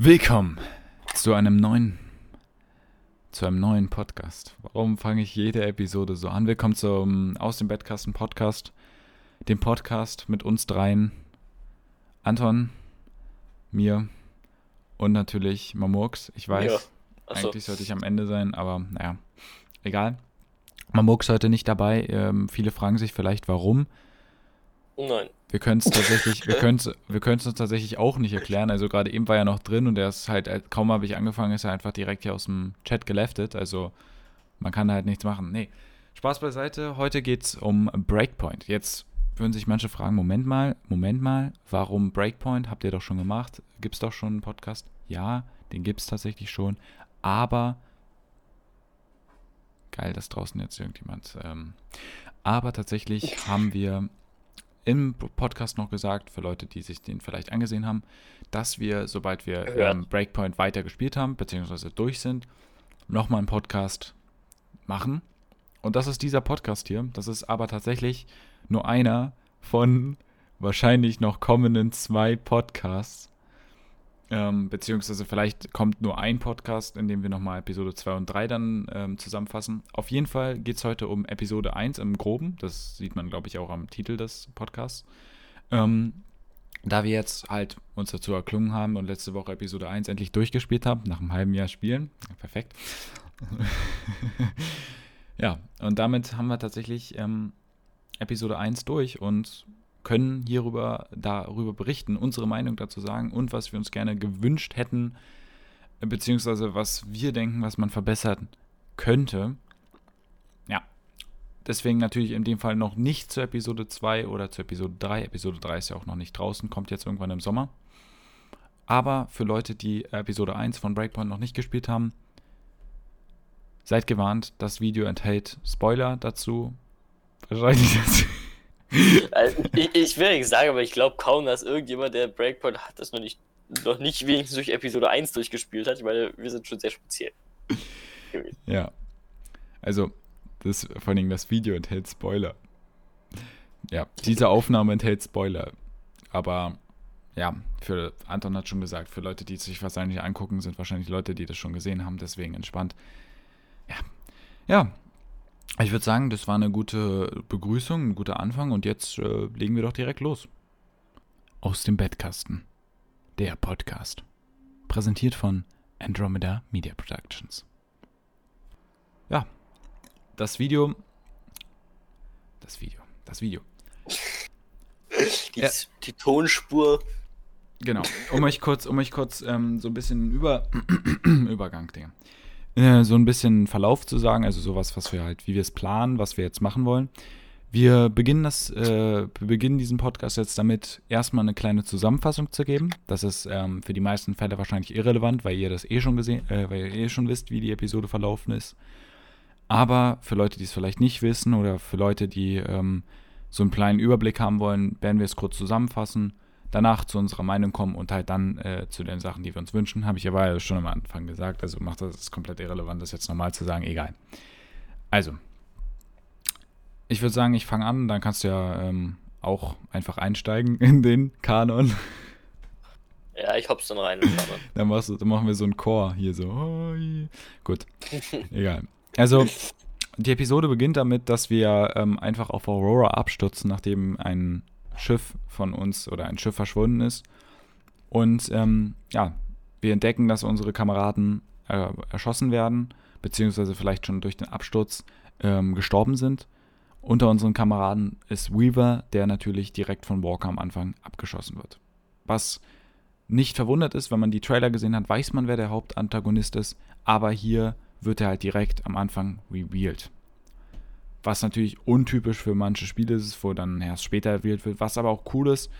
Willkommen zu einem neuen, zu einem neuen Podcast. Warum fange ich jede Episode so an? Willkommen zum Aus dem Bettkasten Podcast, dem Podcast mit uns dreien, Anton, mir und natürlich Mamurks. Ich weiß, Ja. Achso. eigentlich sollte ich am Ende sein, aber naja, egal. Mamurks heute nicht dabei. Ähm, viele fragen sich vielleicht, warum. Nein. Wir können es tatsächlich, wir können es wir können's uns tatsächlich auch nicht erklären. Also gerade eben war er noch drin und er ist halt, kaum habe ich angefangen, ist er einfach direkt hier aus dem Chat geleftet. Also man kann halt nichts machen. Nee, Spaß beiseite. Heute geht es um Breakpoint. Jetzt würden sich manche fragen, Moment mal, Moment mal, warum Breakpoint? Habt ihr doch schon gemacht? Gibt es doch schon einen Podcast? Ja, den gibt es tatsächlich schon. Aber geil, dass draußen jetzt irgendjemand. Ähm, aber tatsächlich haben wir im Podcast noch gesagt, für Leute, die sich den vielleicht angesehen haben, dass wir, sobald wir ähm, Breakpoint weiter gespielt haben, beziehungsweise durch sind, nochmal einen Podcast machen. Und das ist dieser Podcast hier. Das ist aber tatsächlich nur einer von wahrscheinlich noch kommenden zwei Podcasts. Ähm, beziehungsweise vielleicht kommt nur ein Podcast, in dem wir nochmal Episode 2 und 3 dann ähm, zusammenfassen. Auf jeden Fall geht es heute um Episode 1 im Groben. Das sieht man, glaube ich, auch am Titel des Podcasts. Ähm, da wir jetzt halt uns dazu erklungen haben und letzte Woche Episode 1 endlich durchgespielt haben, nach einem halben Jahr Spielen. Perfekt. ja, und damit haben wir tatsächlich ähm, Episode 1 durch und können hierüber darüber berichten, unsere Meinung dazu sagen und was wir uns gerne gewünscht hätten, beziehungsweise was wir denken, was man verbessern könnte. Ja. Deswegen natürlich in dem Fall noch nicht zur Episode 2 oder zur Episode 3. Episode 3 ist ja auch noch nicht draußen, kommt jetzt irgendwann im Sommer. Aber für Leute, die Episode 1 von Breakpoint noch nicht gespielt haben, seid gewarnt, das Video enthält Spoiler dazu. Wahrscheinlich dazu. Also, ich, ich will nicht sagen, aber ich glaube kaum, dass irgendjemand, der Breakpoint hat, das noch nicht, noch nicht wenigstens durch Episode 1 durchgespielt hat, weil wir sind schon sehr speziell. Ja. Also, das, vor allem das Video enthält Spoiler. Ja, diese Aufnahme enthält Spoiler. Aber ja, für Anton hat schon gesagt, für Leute, die sich wahrscheinlich angucken, sind wahrscheinlich Leute, die das schon gesehen haben, deswegen entspannt. Ja. Ja. Ich würde sagen, das war eine gute Begrüßung, ein guter Anfang und jetzt äh, legen wir doch direkt los. Aus dem Bettkasten. Der Podcast. Präsentiert von Andromeda Media Productions. Ja, das Video. Das Video. Das Video. Die, Ja. die Tonspur. Genau. Um euch kurz, um euch kurz ähm, so ein bisschen über Übergang, Digga. Äh, so ein bisschen Verlauf zu sagen, also sowas, was wir halt, wie wir es planen, was wir jetzt machen wollen. Wir beginnen das, äh, beginnen diesen Podcast jetzt damit, erstmal eine kleine Zusammenfassung zu geben. Das ist ähm, für die meisten Fälle wahrscheinlich irrelevant, weil ihr das eh schon gesehen, äh, weil ihr eh schon wisst, wie die Episode verlaufen ist. Aber für Leute, die es vielleicht nicht wissen oder für Leute, die ähm, so einen kleinen Überblick haben wollen, werden wir es kurz zusammenfassen, danach zu unserer Meinung kommen und halt dann äh, zu den Sachen, die wir uns wünschen. Habe ich aber ja schon am Anfang gesagt, also macht das ist komplett irrelevant, das jetzt nochmal zu sagen, egal. Also, ich würde sagen, ich fange an, dann kannst du ja ähm, auch einfach einsteigen in den Kanon. Ja, ich hopp's dann rein. Dann, machst du, dann machen wir so einen Chor hier so. Hoi. Gut, egal. Also, die Episode beginnt damit, dass wir ähm, einfach auf Aurora abstürzen, nachdem ein Schiff von uns oder ein Schiff verschwunden ist. Und ähm, ja, wir entdecken, dass unsere Kameraden äh, erschossen werden, beziehungsweise vielleicht schon durch den Absturz ähm, gestorben sind. Unter unseren Kameraden ist Weaver, der natürlich direkt von Walker am Anfang abgeschossen wird. Was nicht verwundert ist, wenn man die Trailer gesehen hat, weiß man, wer der Hauptantagonist ist, aber hier wird er halt direkt am Anfang revealed. Was natürlich untypisch für manche Spiele ist, wo dann erst später revealed wird, was aber auch cool ist,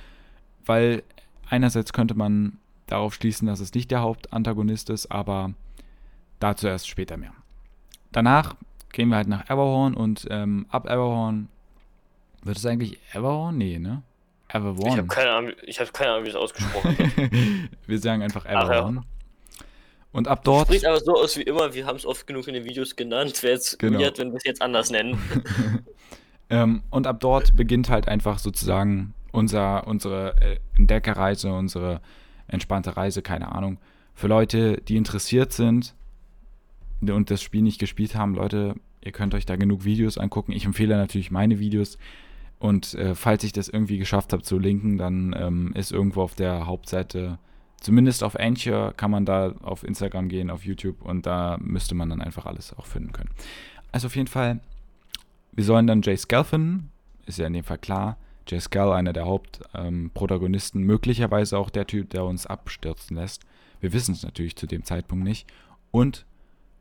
weil einerseits könnte man darauf schließen, dass es nicht der Hauptantagonist ist, aber dazu erst später mehr. Danach gehen wir halt nach Everhorn und ähm, ab Everhorn wird es eigentlich Everhorn? Nee, ne? Ich Everhorn. habe keine Ahnung, ich habe keine Ahnung, wie das ausgesprochen wird. wir sagen einfach Ach ja. Und ab dort. Spricht aber so aus wie immer, wir haben es oft genug in den Videos genannt. Wäre jetzt Genau. weird, wenn wir es jetzt anders nennen. Ähm, und ab dort beginnt halt einfach sozusagen unser, unsere äh, Entdeckerreise, unsere entspannte Reise, keine Ahnung, für Leute, die interessiert sind und das Spiel nicht gespielt haben, Leute, ihr könnt euch da genug Videos angucken. Ich empfehle natürlich meine Videos. Und äh, falls ich das irgendwie geschafft habe zu linken, dann ähm, ist irgendwo auf der Hauptseite, zumindest auf Anchor, kann man da auf Instagram gehen, auf YouTube und da müsste man dann einfach alles auch finden können. Also auf jeden Fall, wir sollen dann Jay Scall finden, ist ja in dem Fall klar. Jay Scall, einer der Hauptprotagonisten, ähm, möglicherweise auch der Typ, der uns abstürzen lässt. Wir wissen es natürlich zu dem Zeitpunkt nicht. Und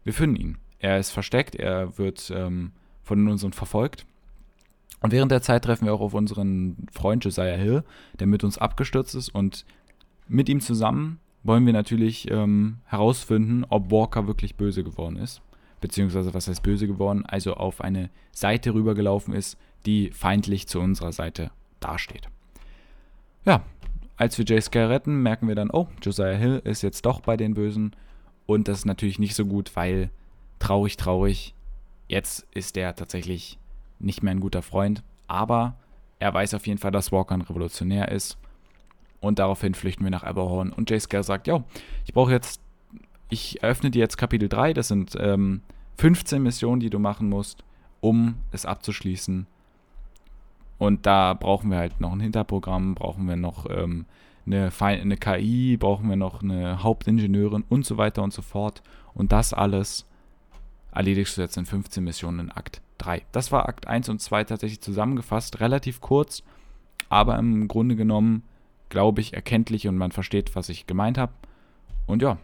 wir finden ihn. Er ist versteckt, er wird ähm, von unseren verfolgt. Und während der Zeit treffen wir auch auf unseren Freund Josiah Hill, der mit uns abgestürzt ist. Und mit ihm zusammen wollen wir natürlich ähm, herausfinden, ob Walker wirklich böse geworden ist. Beziehungsweise, was heißt böse geworden? Also auf eine Seite rübergelaufen ist, die feindlich zu unserer Seite dasteht. Ja, als wir Jay Scare retten, merken wir dann, oh, Josiah Hill ist jetzt doch bei den Bösen. Und das ist natürlich nicht so gut, weil traurig, traurig, jetzt ist er tatsächlich nicht mehr ein guter Freund. Aber er weiß auf jeden Fall, dass Walker ein Revolutionär ist. Und daraufhin flüchten wir nach Aberhorn. Und Jay Scare sagt, ja, ich brauche jetzt, ich eröffne dir jetzt Kapitel 3. Das sind ähm, 15 Missionen, die du machen musst, um es abzuschließen. Und da brauchen wir halt noch ein Hinterprogramm, brauchen wir noch ähm, eine, eine KI, brauchen wir noch eine Hauptingenieurin und so weiter und so fort. Und das alles erledigst du jetzt in 15 Missionen in Akt 3. Das war Akt 1 und 2 tatsächlich zusammengefasst, relativ kurz, aber im Grunde genommen, glaube ich, erkenntlich und man versteht, was ich gemeint habe. Und ja,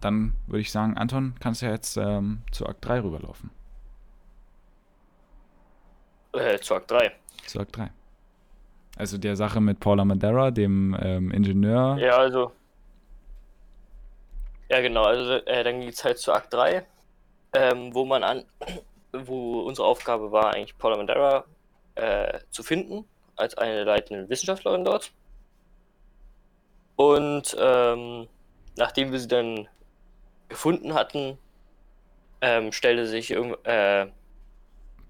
dann würde ich sagen, Anton, kannst du ja jetzt ähm, zu Akt 3 rüberlaufen. Äh, zu Akt 3. Zu Akt 3. Also der Sache mit Paula Madeira, dem ähm, Ingenieur. Ja, also. Ja, genau. Also äh, dann geht es halt zu Akt 3, ähm, wo man an, wo unsere Aufgabe war, eigentlich Paula Madeira äh, zu finden, als eine leitende Wissenschaftlerin dort. Und ähm, nachdem wir sie dann gefunden hatten, ähm, stellte sich irgendwie, äh,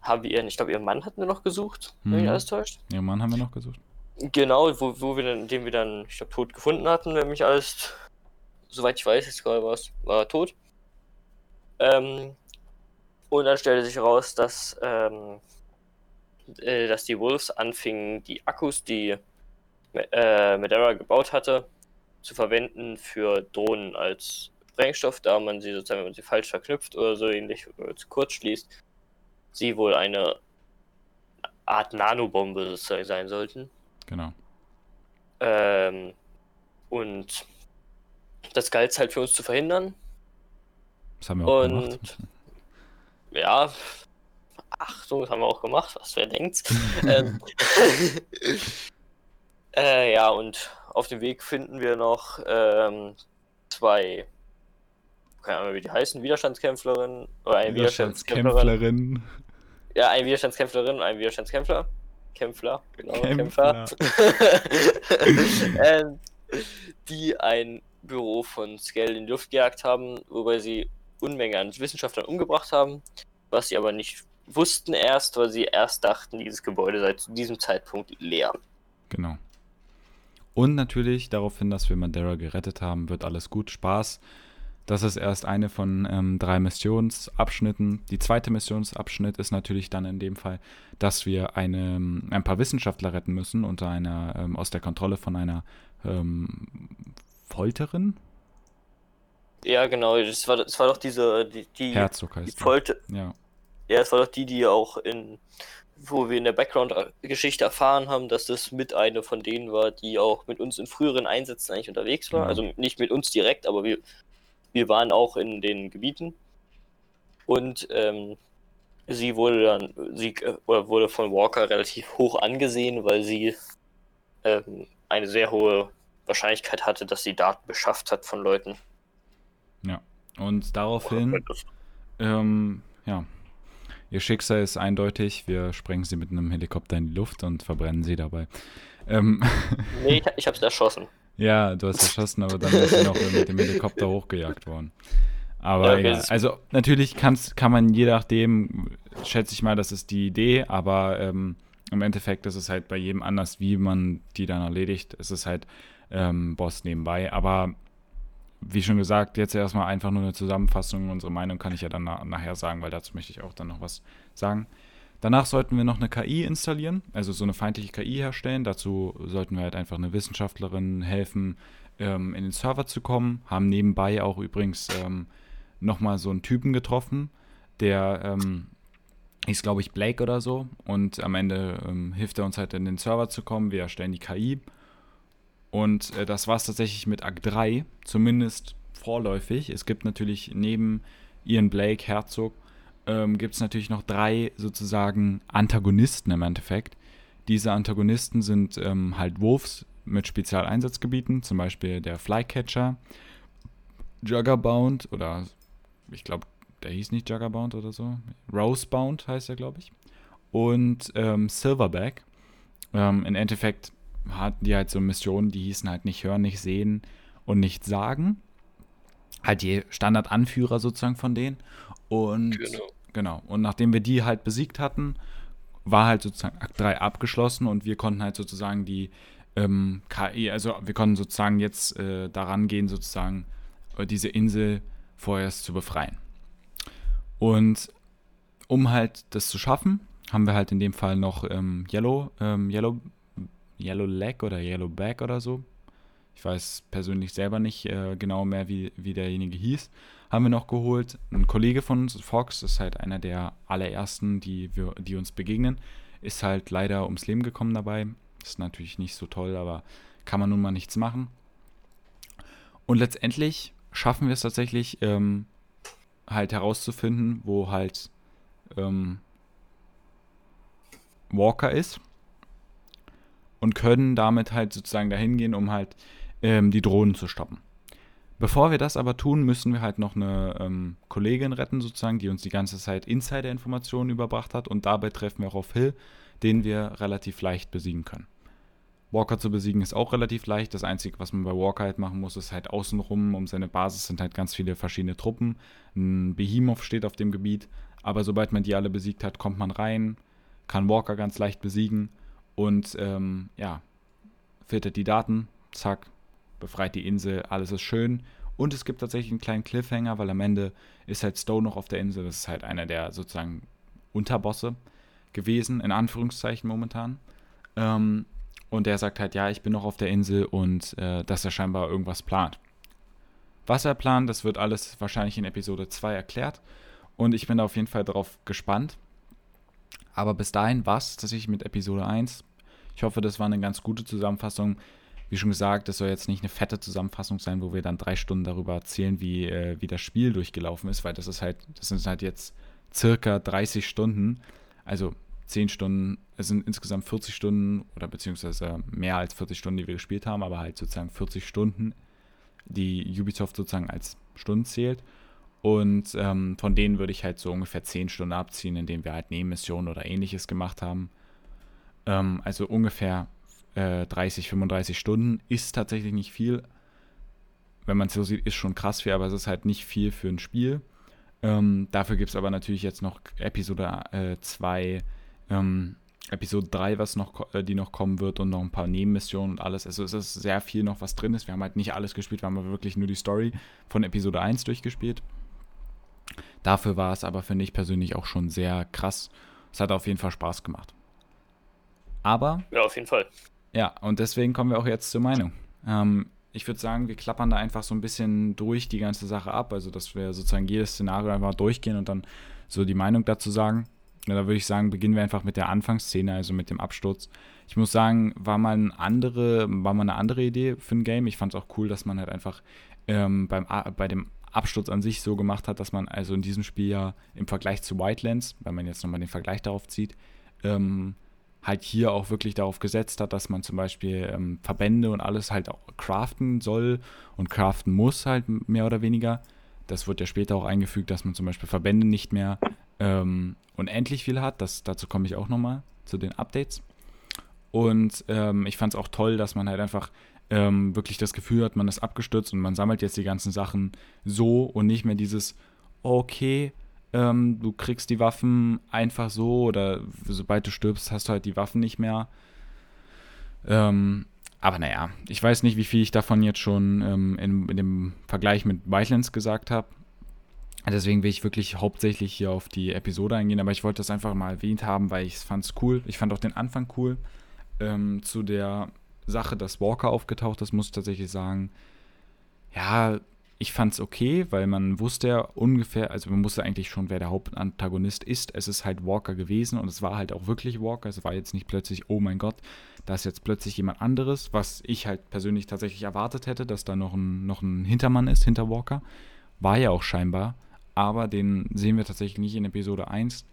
haben wir ihren, ich glaube, ihren Mann hatten wir noch gesucht, mhm. wenn mich mhm. alles täuscht. Ihren Mann haben wir noch gesucht. Genau, wo, wo wir dann, den wir dann, ich glaube, tot gefunden hatten, wenn mich alles, soweit ich weiß, jetzt gerade war, war tot. Ähm, und dann stellte sich heraus, dass, ähm, äh, dass die Wolves anfingen, die Akkus, die äh, Medera gebaut hatte, zu verwenden für Drohnen als Sprengstoff, da man sie sozusagen, wenn man sie falsch verknüpft oder so ähnlich oder zu kurz schließt, sie wohl eine Art Nanobombe sozusagen sein sollten. Genau. Ähm, und das galt es halt für uns zu verhindern. Das haben wir auch und, gemacht. Ja, Achtung, das haben wir auch gemacht, was wer denkt. ähm, äh, ja, und auf dem Weg finden wir noch ähm, zwei keine Ahnung, wie die heißen, Widerstandskämpflerin oder eine Widerstandskämpferin. Ja, eine Widerstandskämpflerin und ein Widerstandskämpfer. Kämpfler, genau, Kämpfer. ähm, die ein Büro von Scale in die Luft gejagt haben, wobei sie Unmenge an Wissenschaftlern umgebracht haben, was sie aber nicht wussten erst, weil sie erst dachten, dieses Gebäude sei zu diesem Zeitpunkt leer. Genau. Und natürlich daraufhin, dass wir Madeira gerettet haben, wird alles gut, Spaß. Das ist erst eine von ähm, drei Missionsabschnitten. Die zweite Missionsabschnitt ist natürlich dann in dem Fall, dass wir eine, ein paar Wissenschaftler retten müssen unter einer, ähm, aus der Kontrolle von einer ähm, Folterin. Ja, genau. Das war, das war doch diese, die, die Herzog heißt die Folter. Ja. Ja, es war doch die, die auch in, wo wir in der Background-Geschichte erfahren haben, dass das mit eine von denen war, die auch mit uns in früheren Einsätzen eigentlich unterwegs war. Ja. Also nicht mit uns direkt, aber wir wir waren auch in den Gebieten und ähm, sie wurde dann, sie äh, wurde von Walker relativ hoch angesehen, weil sie ähm, eine sehr hohe Wahrscheinlichkeit hatte, dass sie Daten beschafft hat von Leuten. Ja, und daraufhin, ähm, ja, ihr Schicksal ist eindeutig. Wir sprengen sie mit einem Helikopter in die Luft und verbrennen sie dabei. Ähm, nee, ich, ich hab's erschossen. Ja, du hast erschossen, aber dann ist sie noch mit dem Helikopter hochgejagt worden. Aber ja, egal. Also natürlich kann's, kann man je nachdem, schätze ich mal, das ist die Idee, aber ähm, im Endeffekt ist es halt bei jedem anders, wie man die dann erledigt. Es ist halt ähm, Boss nebenbei. Aber wie schon gesagt, jetzt erstmal einfach nur eine Zusammenfassung. Unsere Meinung kann ich ja dann na nachher sagen, weil dazu möchte ich auch dann noch was sagen. Danach sollten wir noch eine KI installieren, also so eine feindliche KI herstellen. Dazu sollten wir halt einfach eine Wissenschaftlerin helfen, ähm, in den Server zu kommen. Haben nebenbei auch übrigens ähm, nochmal so einen Typen getroffen, der ähm, ist, glaube ich, Blake oder so. Und am Ende ähm, hilft er uns halt in den Server zu kommen. Wir erstellen die KI. Und äh, das war es tatsächlich mit Akt 3, zumindest vorläufig. Es gibt natürlich neben Ian Blake, Herzog, ähm, gibt es natürlich noch drei sozusagen Antagonisten im Endeffekt. Diese Antagonisten sind ähm, halt Wolves mit Spezialeinsatzgebieten, zum Beispiel der Flycatcher, Juggerbound oder ich glaube, der hieß nicht Juggerbound oder so. Rosebound heißt er, glaube ich. Und ähm, Silverback. Ähm, Im Endeffekt hatten die halt so Missionen, die hießen halt nicht hören, nicht sehen und nicht sagen. Halt die Standardanführer sozusagen von denen. Und genau. genau. Und nachdem wir die halt besiegt hatten, war halt sozusagen Akt 3 abgeschlossen und wir konnten halt sozusagen die ähm, KI, also wir konnten sozusagen jetzt äh, daran gehen, sozusagen äh, diese Insel vorerst zu befreien. Und um halt das zu schaffen, haben wir halt in dem Fall noch ähm, Yellow, ähm, Yellow, Yellow Leg oder Yellow Back oder so. Ich weiß persönlich selber nicht äh, genau mehr, wie, wie derjenige hieß. Haben wir noch geholt. Ein Kollege von uns, Fox, ist halt einer der allerersten, die, wir, die uns begegnen. Ist halt leider ums Leben gekommen dabei. Ist natürlich nicht so toll, aber kann man nun mal nichts machen. Und letztendlich schaffen wir es tatsächlich, ähm, halt herauszufinden, wo halt ähm, Walker ist und können damit halt sozusagen dahin gehen, um halt ähm, die Drohnen zu stoppen. Bevor wir das aber tun, müssen wir halt noch eine ähm, Kollegin retten, sozusagen, die uns die ganze Zeit Insider-Informationen überbracht hat und dabei treffen wir auch auf Hill, den wir relativ leicht besiegen können. Walker zu besiegen ist auch relativ leicht. Das Einzige, was man bei Walker halt machen muss, ist halt außenrum um seine Basis sind halt ganz viele verschiedene Truppen. Ein Behemoth steht auf dem Gebiet, aber sobald man die alle besiegt hat, kommt man rein, kann Walker ganz leicht besiegen und ähm, ja, filtert die Daten, zack, befreit die Insel, alles ist schön. Und es gibt tatsächlich einen kleinen Cliffhanger, weil am Ende ist halt Stowe noch auf der Insel. Das ist halt einer der sozusagen Unterbosse gewesen, in Anführungszeichen momentan. Ähm, und der sagt halt, ja, ich bin noch auf der Insel und äh, dass er scheinbar irgendwas plant. Was er plant, das wird alles wahrscheinlich in Episode 2 erklärt. Und ich bin da auf jeden Fall drauf gespannt. Aber bis dahin war es tatsächlich mit Episode 1. Ich hoffe, das war eine ganz gute Zusammenfassung. Wie schon gesagt, das soll jetzt nicht eine fette Zusammenfassung sein, wo wir dann drei Stunden darüber erzählen, wie, äh, wie das Spiel durchgelaufen ist, weil das ist halt, das sind halt jetzt circa 30 Stunden. Also 10 Stunden, es sind insgesamt 40 Stunden oder beziehungsweise mehr als 40 Stunden, die wir gespielt haben, aber halt sozusagen 40 Stunden, die Ubisoft sozusagen als Stunden zählt. Und ähm, von denen würde ich halt so ungefähr 10 Stunden abziehen, indem wir halt Nebenmissionen oder ähnliches gemacht haben. Ähm, also ungefähr äh, 30, 35 Stunden ist tatsächlich nicht viel. Wenn man es so sieht, ist schon krass viel, aber es ist halt nicht viel für ein Spiel. Ähm, dafür gibt es aber natürlich jetzt noch Episode 2 äh, ähm, Episode 3, was äh, die noch kommen wird und noch ein paar Nebenmissionen und alles. Also es ist sehr viel noch, was drin ist. Wir haben halt nicht alles gespielt, wir haben wirklich nur die Story von Episode 1 durchgespielt. Dafür war es aber, finde ich persönlich, auch schon sehr krass. Es hat auf jeden Fall Spaß gemacht. Aber. Ja, auf jeden Fall. Ja, und deswegen kommen wir auch jetzt zur Meinung. Ähm, ich würde sagen, wir klappern da einfach so ein bisschen durch die ganze Sache ab. Also, dass wir sozusagen jedes Szenario einfach durchgehen und dann so die Meinung dazu sagen. Ja, da würde ich sagen, beginnen wir einfach mit der Anfangsszene, also mit dem Absturz. Ich muss sagen, war mal eine andere, war mal eine andere Idee für ein Game. Ich fand es auch cool, dass man halt einfach ähm, beim, bei dem Absturz an sich so gemacht hat, dass man also in diesem Spiel ja im Vergleich zu Wildlands, wenn man jetzt nochmal den Vergleich darauf zieht, ähm, halt hier auch wirklich darauf gesetzt hat, dass man zum Beispiel ähm, Verbände und alles halt auch craften soll und craften muss halt mehr oder weniger. Das wird ja später auch eingefügt, dass man zum Beispiel Verbände nicht mehr ähm, unendlich viel hat. Das, dazu komme ich auch nochmal zu den Updates. Und ähm, ich fand es auch toll, dass man halt einfach ähm, wirklich das Gefühl hat, man ist abgestürzt und man sammelt jetzt die ganzen Sachen so und nicht mehr dieses, okay, ähm, du kriegst die Waffen einfach so oder sobald du stirbst, hast du halt die Waffen nicht mehr. Ähm, aber naja, ich weiß nicht, wie viel ich davon jetzt schon ähm, in, in, dem Vergleich mit Wildlands gesagt habe. Deswegen will ich wirklich hauptsächlich hier auf die Episode eingehen, aber ich wollte das einfach mal erwähnt haben, weil ich fand es cool. Ich fand auch den Anfang cool. Ähm, zu der Sache, dass Walker aufgetaucht ist, muss ich tatsächlich sagen, ja, ich fand es okay, weil man wusste ja ungefähr, also man wusste eigentlich schon, wer der Hauptantagonist ist. Es ist halt Walker gewesen und es war halt auch wirklich Walker. Es war jetzt nicht plötzlich, oh mein Gott, da ist jetzt plötzlich jemand anderes, was ich halt persönlich tatsächlich erwartet hätte, dass da noch ein, noch ein Hintermann ist hinter Walker. War ja auch scheinbar, aber den sehen wir tatsächlich nicht in Episode 1.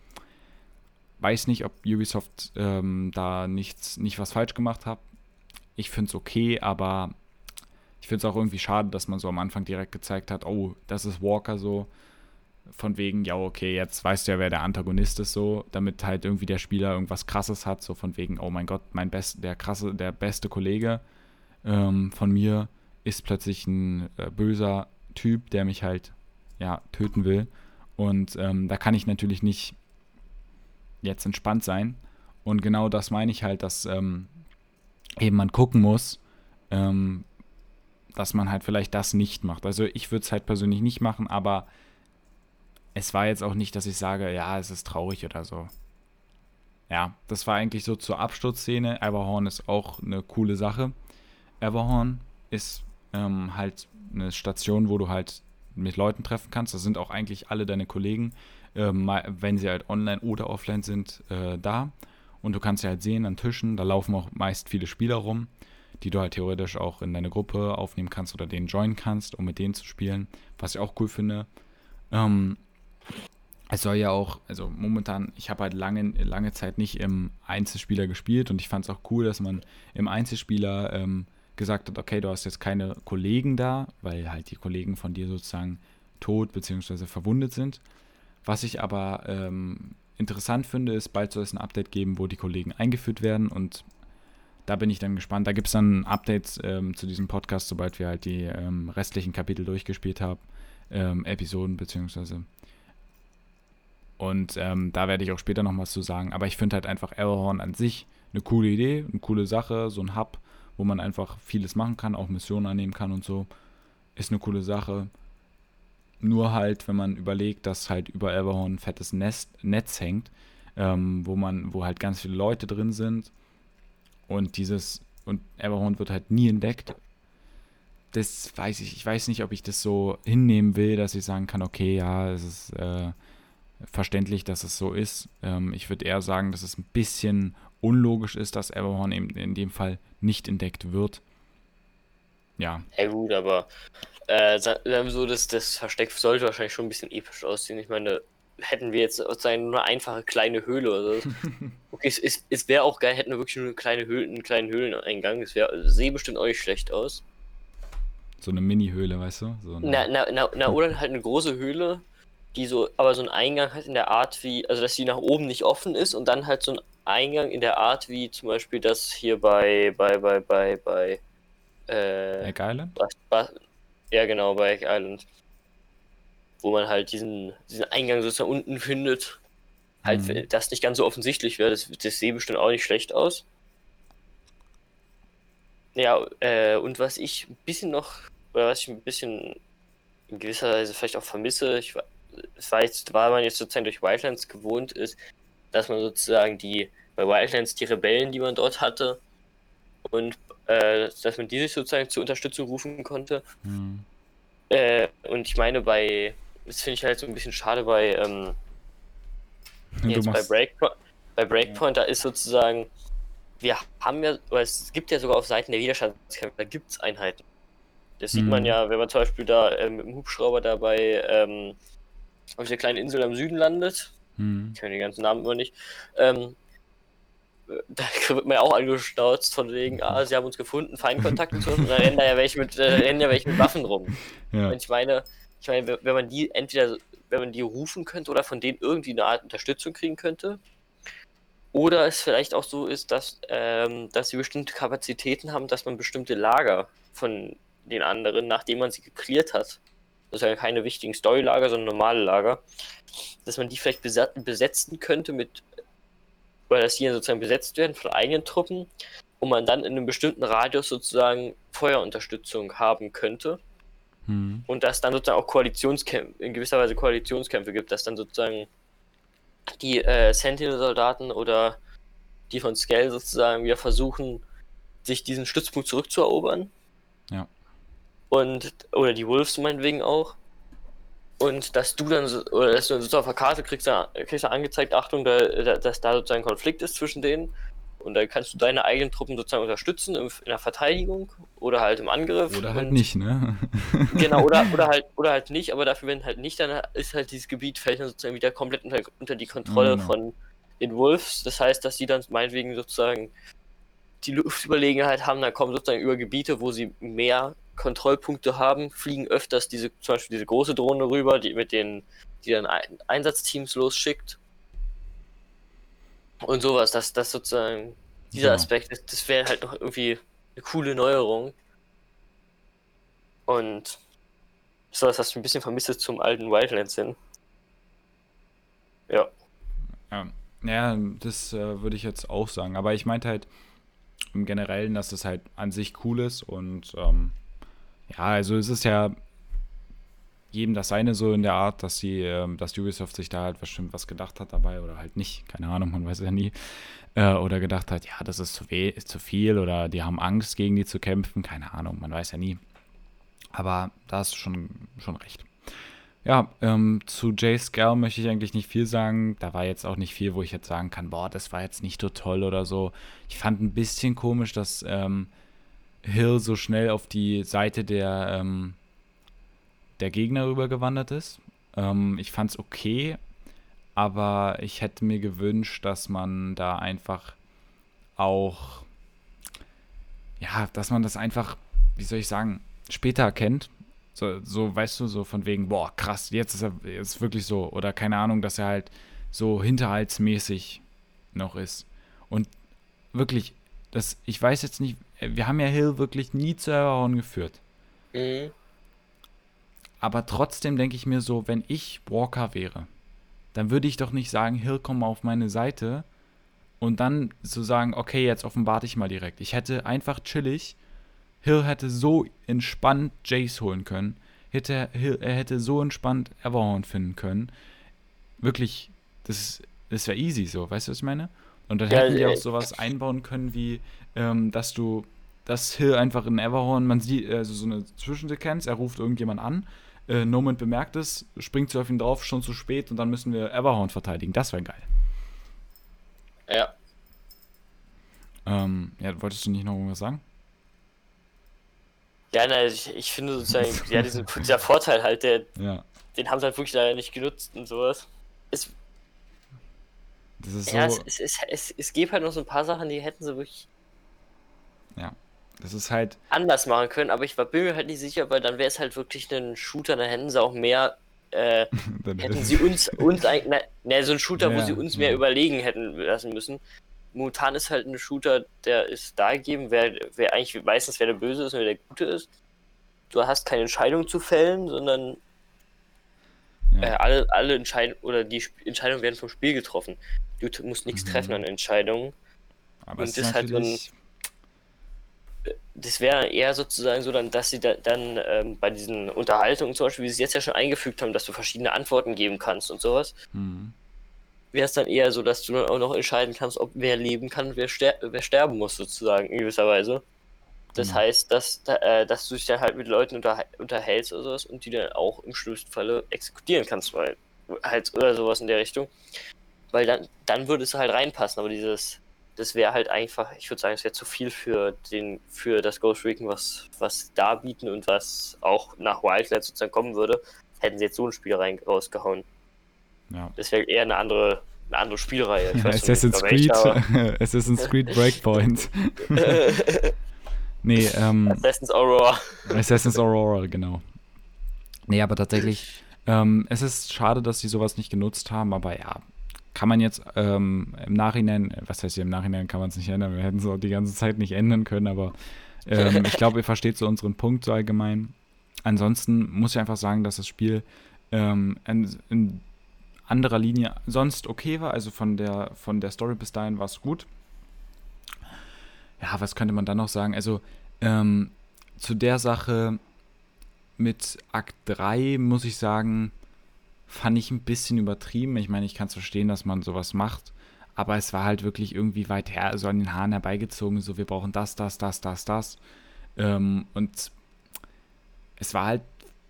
Weiß nicht, ob Ubisoft ähm, da nichts, nicht was falsch gemacht hat. Ich finde es okay, aber ich finde es auch irgendwie schade, dass man so am Anfang direkt gezeigt hat, oh, das ist Walker so. Von wegen, ja, okay, jetzt weißt du ja, wer der Antagonist ist, so, damit halt irgendwie der Spieler irgendwas krasses hat, so von wegen, oh mein Gott, mein best, der krasse, der beste Kollege ähm, von mir ist plötzlich ein äh, böser Typ, der mich halt ja töten will. Und ähm, da kann ich natürlich nicht jetzt entspannt sein. Und genau das meine ich halt, dass ähm, eben man gucken muss, ähm, dass man halt vielleicht das nicht macht. Also ich würde es halt persönlich nicht machen, aber es war jetzt auch nicht, dass ich sage, ja, es ist traurig oder so. Ja, das war eigentlich so zur Absturzszene. Everhorn ist auch eine coole Sache. Everhorn ist ähm, halt eine Station, wo du halt mit Leuten treffen kannst. Da sind auch eigentlich alle deine Kollegen, ähm, wenn sie halt online oder offline sind, äh, da. Und du kannst sie halt sehen an Tischen. Da laufen auch meist viele Spieler rum die du halt theoretisch auch in deine Gruppe aufnehmen kannst oder denen joinen kannst, um mit denen zu spielen, was ich auch cool finde. Ähm, es soll ja auch, also momentan, ich habe halt lange, lange Zeit nicht im Einzelspieler gespielt und ich fand es auch cool, dass man im Einzelspieler ähm, gesagt hat, okay, du hast jetzt keine Kollegen da, weil halt die Kollegen von dir sozusagen tot bzw. verwundet sind. Was ich aber ähm, interessant finde, ist, bald soll es ein Update geben, wo die Kollegen eingeführt werden und da bin ich dann gespannt. Da gibt es dann Updates ähm, zu diesem Podcast, sobald wir halt die ähm, restlichen Kapitel durchgespielt haben, ähm, Episoden beziehungsweise. Und ähm, da werde ich auch später noch was zu sagen. Aber ich finde halt einfach Arrowhorn an sich eine coole Idee, eine coole Sache, so ein Hub, wo man einfach vieles machen kann, auch Missionen annehmen kann und so. Ist eine coole Sache. Nur halt, wenn man überlegt, dass halt über Everhorn ein fettes Nest, Netz hängt, ähm, wo man, wo halt ganz viele Leute drin sind und dieses, und Everhorn wird halt nie entdeckt. Das weiß ich, ich weiß nicht, ob ich das so hinnehmen will, dass ich sagen kann, okay, ja, es ist äh, verständlich, dass es so ist. Ähm, ich würde eher sagen, dass es ein bisschen unlogisch ist, dass Everhorn eben in dem Fall nicht entdeckt wird. Ja. Ja gut, aber äh, so, das, das Versteck sollte wahrscheinlich schon ein bisschen episch aussehen. Ich meine, hätten wir jetzt sozusagen nur eine einfache kleine Höhle oder so. Okay, es, es, es wäre auch geil, hätten wir wirklich nur eine kleine Höhle, einen kleinen Höhleneingang. Das wäre, sehe bestimmt auch nicht schlecht aus. So eine Mini-Höhle, weißt du? So na, na, na, na, oder halt eine große Höhle, die so, aber so einen Eingang hat in der Art wie, also dass die nach oben nicht offen ist und dann halt so ein Eingang in der Art wie zum Beispiel das hier bei, bei, bei, bei, bei, äh. Egg Island? ja, genau, bei Egg Island wo man halt diesen, diesen Eingang sozusagen unten findet. Halt, mhm. das nicht ganz so offensichtlich wäre, das, das sehe bestimmt auch nicht schlecht aus. Ja, äh, und was ich ein bisschen noch, oder was ich ein bisschen in gewisser Weise vielleicht auch vermisse, ich weiß, weil man jetzt sozusagen durch Wildlands gewohnt ist, dass man sozusagen die, bei Wildlands die Rebellen, die man dort hatte, und äh, dass man die sich sozusagen zur Unterstützung rufen konnte. Mhm. Äh, und ich meine, bei das finde ich halt so ein bisschen schade bei, ähm, jetzt bei, Breakpoint, bei Breakpoint, da ist sozusagen, wir haben ja, oder es gibt ja sogar auf Seiten der Widerstandskämpfer, da gibt es Einheiten. Das sieht man mhm. ja, wenn man zum Beispiel da ähm, mit dem Hubschrauber dabei ähm, auf dieser kleinen Insel am Süden landet. Mhm. Ich kenne den ganzen Namen immer nicht. Ähm, da wird man ja auch angestauzt von wegen, ah, sie haben uns gefunden, Feindkontakt und so. Und da rennen da ja welche mit, äh, rennen ja welche mit Waffen rum. Ja. Und ich meine, ich meine, wenn man die entweder, wenn man die rufen könnte oder von denen irgendwie eine Art Unterstützung kriegen könnte, oder es vielleicht auch so ist, dass, ähm, dass sie bestimmte Kapazitäten haben, dass man bestimmte Lager von den anderen, nachdem man sie geklärt hat, das sind ja keine wichtigen Story-Lager, sondern normale Lager, dass man die vielleicht besetzen könnte mit, oder dass die sozusagen besetzt werden von eigenen Truppen und man dann in einem bestimmten Radius sozusagen Feuerunterstützung haben könnte. Hm. Und dass dann sozusagen auch Koalitionskämpfe, in gewisser Weise Koalitionskämpfe gibt, dass dann sozusagen die äh, Sentinel-Soldaten oder die von Skell sozusagen wieder versuchen, sich diesen Stützpunkt zurückzuerobern. Ja. Und, oder die Wolves meinetwegen auch. Und dass du dann, so, oder dass du sozusagen auf der Karte kriegst, da, kriegst du angezeigt, Achtung, da, da, dass da sozusagen ein Konflikt ist zwischen denen. Und dann kannst du deine eigenen Truppen sozusagen unterstützen in, in der Verteidigung oder halt im Angriff. Oder halt nicht, ne? Genau, oder, oder halt oder halt nicht, aber dafür, wenn halt nicht, dann ist halt dieses Gebiet fällt dann sozusagen wieder komplett unter, unter die Kontrolle Genau. von den Wolves. Das heißt, dass die dann meinetwegen sozusagen die Luftüberlegenheit haben, dann kommen sozusagen über Gebiete, wo sie mehr Kontrollpunkte haben, fliegen öfters diese, zum Beispiel diese große Drohne rüber, die mit den, die dann Ein Einsatzteams losschickt. Und sowas, dass das sozusagen, dieser Genau. Aspekt, das, das wäre halt noch irgendwie eine coole Neuerung. Und sowas, was ich ein bisschen vermisse zum alten Wildlands hin. Ja. Ja, ja das äh, würde ich jetzt auch sagen. Aber ich meinte halt im Generellen, dass es halt an sich cool ist und ähm, ja, also es ist ja jedem das seine so in der Art, dass sie, ähm, dass Ubisoft sich da halt bestimmt was gedacht hat dabei oder halt nicht, keine Ahnung, man weiß ja nie. Äh, oder gedacht hat, ja, das ist zu, ist zu viel oder die haben Angst, gegen die zu kämpfen, keine Ahnung, man weiß ja nie. Aber da hast du schon, schon recht. Ja, ähm, zu Jay Scale möchte ich eigentlich nicht viel sagen. Da war jetzt auch nicht viel, wo ich jetzt sagen kann, boah, das war jetzt nicht so toll oder so. Ich fand ein bisschen komisch, dass ähm, Hill so schnell auf die Seite der, ähm, der Gegner rübergewandert ist. Ähm, ich fand's okay, aber ich hätte mir gewünscht, dass man da einfach auch, ja, dass man das einfach, wie soll ich sagen, später erkennt. So, so, weißt du, so von wegen, boah, krass, jetzt ist er jetzt wirklich so. Oder keine Ahnung, dass er halt so hinterhaltsmäßig noch ist. Und wirklich, das, ich weiß jetzt nicht, wir haben ja Hill wirklich nie zu Everhorn geführt. Mhm. Aber trotzdem denke ich mir so, wenn ich Walker wäre, dann würde ich doch nicht sagen, Hill, komm mal auf meine Seite und dann so sagen, okay, jetzt offenbarte ich mal direkt. Ich hätte einfach chillig, Hill hätte so entspannt Jace holen können, hätte, Hill, er hätte so entspannt Everhorn finden können. Wirklich, das, das wäre easy so, weißt du, was ich meine? Und dann Ja, hätten die äh, auch sowas einbauen können, wie, ähm, dass du, dass Hill einfach in Everhorn, man sieht, also so eine Zwischensequenz, er ruft irgendjemand an, äh, Nomad bemerkt es, springt zu auf ihn drauf, schon zu spät und dann müssen wir Everhorn verteidigen. Das wäre geil. Ja. Ähm, ja, wolltest du nicht noch irgendwas sagen? Ja, nein, ich, ich finde sozusagen, ja, diesen, dieser Vorteil halt, der, Ja. den haben sie halt wirklich leider nicht genutzt und sowas. Es, Das ist ja, so, es, es, es, es, es gibt halt noch so ein paar Sachen, die hätten sie wirklich das ist halt, anders machen können, aber ich war, bin mir halt nicht sicher, weil dann wäre es halt wirklich ein Shooter, dann hätten sie auch mehr, äh, hätten sie uns, uns eigentlich, ne, ne, so ein Shooter, wo Ja, sie uns mehr ja. überlegen hätten lassen müssen. Momentan ist halt ein Shooter, der ist da gegeben, wer, wer eigentlich meistens wer der Böse ist und wer der Gute ist. Du hast keine Entscheidung zu fällen, sondern ja. äh, alle, alle Entscheidungen oder die Sp Entscheidungen werden vom Spiel getroffen. Du musst nichts Mhm. treffen an Entscheidungen. aber und es das ist halt so ein- Das wäre eher sozusagen so, dann, dass sie da, dann ähm, bei diesen Unterhaltungen zum Beispiel, wie sie es jetzt ja schon eingefügt haben, dass du verschiedene Antworten geben kannst und sowas, hm, wäre es dann eher so, dass du dann auch noch entscheiden kannst, ob wer leben kann und wer, ster wer sterben muss, sozusagen, in gewisser Weise. Das Genau. heißt, dass, da, äh, dass du dich dann halt mit Leuten unterha unterhältst oder sowas und die dann auch im schlimmsten Falle exekutieren kannst, weil halt oder sowas in der Richtung. Weil dann, dann würde es halt reinpassen, aber dieses, das wäre halt einfach, ich würde sagen, es wäre zu viel für den, für das Ghost Recon, was, was da bieten und was auch nach Wildlands sozusagen kommen würde, hätten sie jetzt so ein Spiel rein rausgehauen. ja. Das wäre eher eine andere, eine andere Spielreihe. Weiß Assassin's Creed, welche, Assassin's Creed Breakpoint. Nee, ähm, Assassin's Aurora. Assassin's Aurora, genau. Nee, aber tatsächlich, ähm, es ist schade, dass sie sowas nicht genutzt haben, aber ja, kann man jetzt ähm, im Nachhinein, was heißt hier im Nachhinein kann man es nicht ändern, wir hätten es auch die ganze Zeit nicht ändern können, aber ähm, ich glaube, ihr versteht so unseren Punkt so allgemein. Ansonsten muss ich einfach sagen, dass das Spiel ähm, in, in anderer Linie sonst okay war, also von der, von der Story bis dahin war es gut. ja, was könnte man dann noch sagen? Also, ähm, zu der Sache mit Akt 3 muss ich sagen, fand ich ein bisschen übertrieben. Ich meine, ich kann es verstehen, dass man sowas macht, aber es war halt wirklich irgendwie weit her, so an den Haaren herbeigezogen, so wir brauchen das, das, das, das, das. Ähm, und es war halt,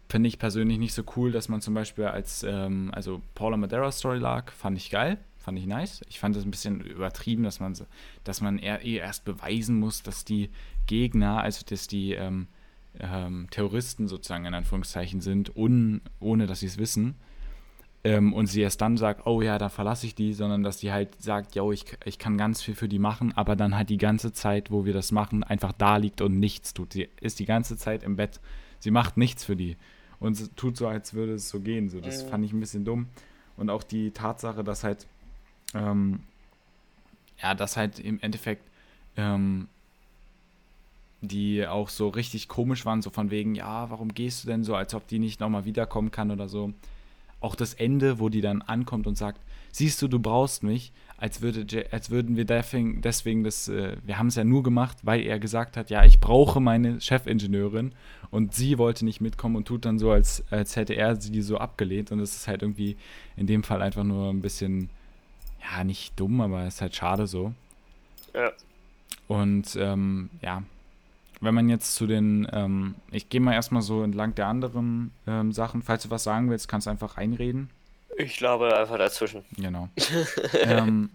finde ich persönlich nicht so cool, dass man zum Beispiel als, ähm, also Paula Madera Story lag, fand ich geil, fand ich nice. Ich fand es ein bisschen übertrieben, dass man, dass man eher, eh erst beweisen muss, dass die Gegner, also dass die ähm, ähm, Terroristen sozusagen in Anführungszeichen sind, un, ohne dass sie es wissen. Ähm, und sie erst dann sagt, oh ja, dann verlasse ich die, sondern dass sie halt sagt, yo, ich, ich kann ganz viel für die machen, aber dann halt die ganze Zeit, wo wir das machen, einfach da liegt und nichts tut. Sie ist die ganze Zeit im Bett. Sie macht nichts für die. Und tut so, als würde es so gehen. So, das mhm. fand ich ein bisschen dumm. Und auch die Tatsache, dass halt, ähm, ja, dass halt im Endeffekt ähm, die auch so richtig komisch waren, so von wegen, ja, warum gehst du denn so, als ob die nicht nochmal wiederkommen kann oder so. Auch das Ende, wo die dann ankommt und sagt, siehst du, du brauchst mich, als, würde, als würden wir deswegen, deswegen das, äh, wir haben es ja nur gemacht, weil er gesagt hat, ja, ich brauche meine Chefingenieurin und sie wollte nicht mitkommen und tut dann so, als, als hätte er sie so abgelehnt und es ist halt irgendwie in dem Fall einfach nur ein bisschen, ja, nicht dumm, aber es ist halt schade so. Ja. Und ähm, ja, wenn man jetzt zu den, ähm, ich gehe mal erstmal so entlang der anderen ähm, Sachen. Falls du was sagen willst, kannst du einfach reinreden. Ich glaube einfach dazwischen. Genau. ähm,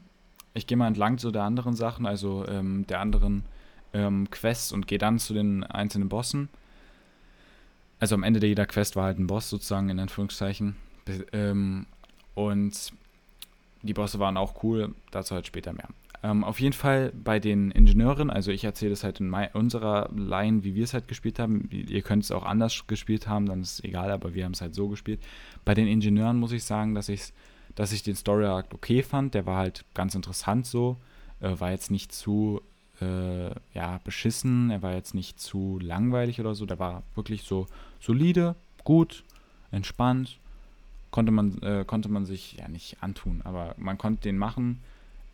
ich gehe mal entlang zu der anderen Sachen, also ähm, der anderen ähm, Quests und gehe dann zu den einzelnen Bossen. Also am Ende jeder Quest war halt ein Boss sozusagen, in Anführungszeichen. Ähm, und die Bosse waren auch cool, dazu halt später mehr. Ähm, auf jeden Fall bei den Ingenieuren, also ich erzähle es halt in unserer Line, wie wir es halt gespielt haben. Ihr könnt es auch anders gespielt haben, dann ist es egal, aber wir haben es halt so gespielt. Bei den Ingenieuren muss ich sagen, dass, ich's, dass ich den Story Arc okay fand. Der war halt ganz interessant so. Äh, war jetzt nicht zu äh, ja, beschissen, er war jetzt nicht zu langweilig oder so. Der war wirklich so solide, gut, entspannt. Konnte man, äh, konnte man sich ja nicht antun, aber man konnte den machen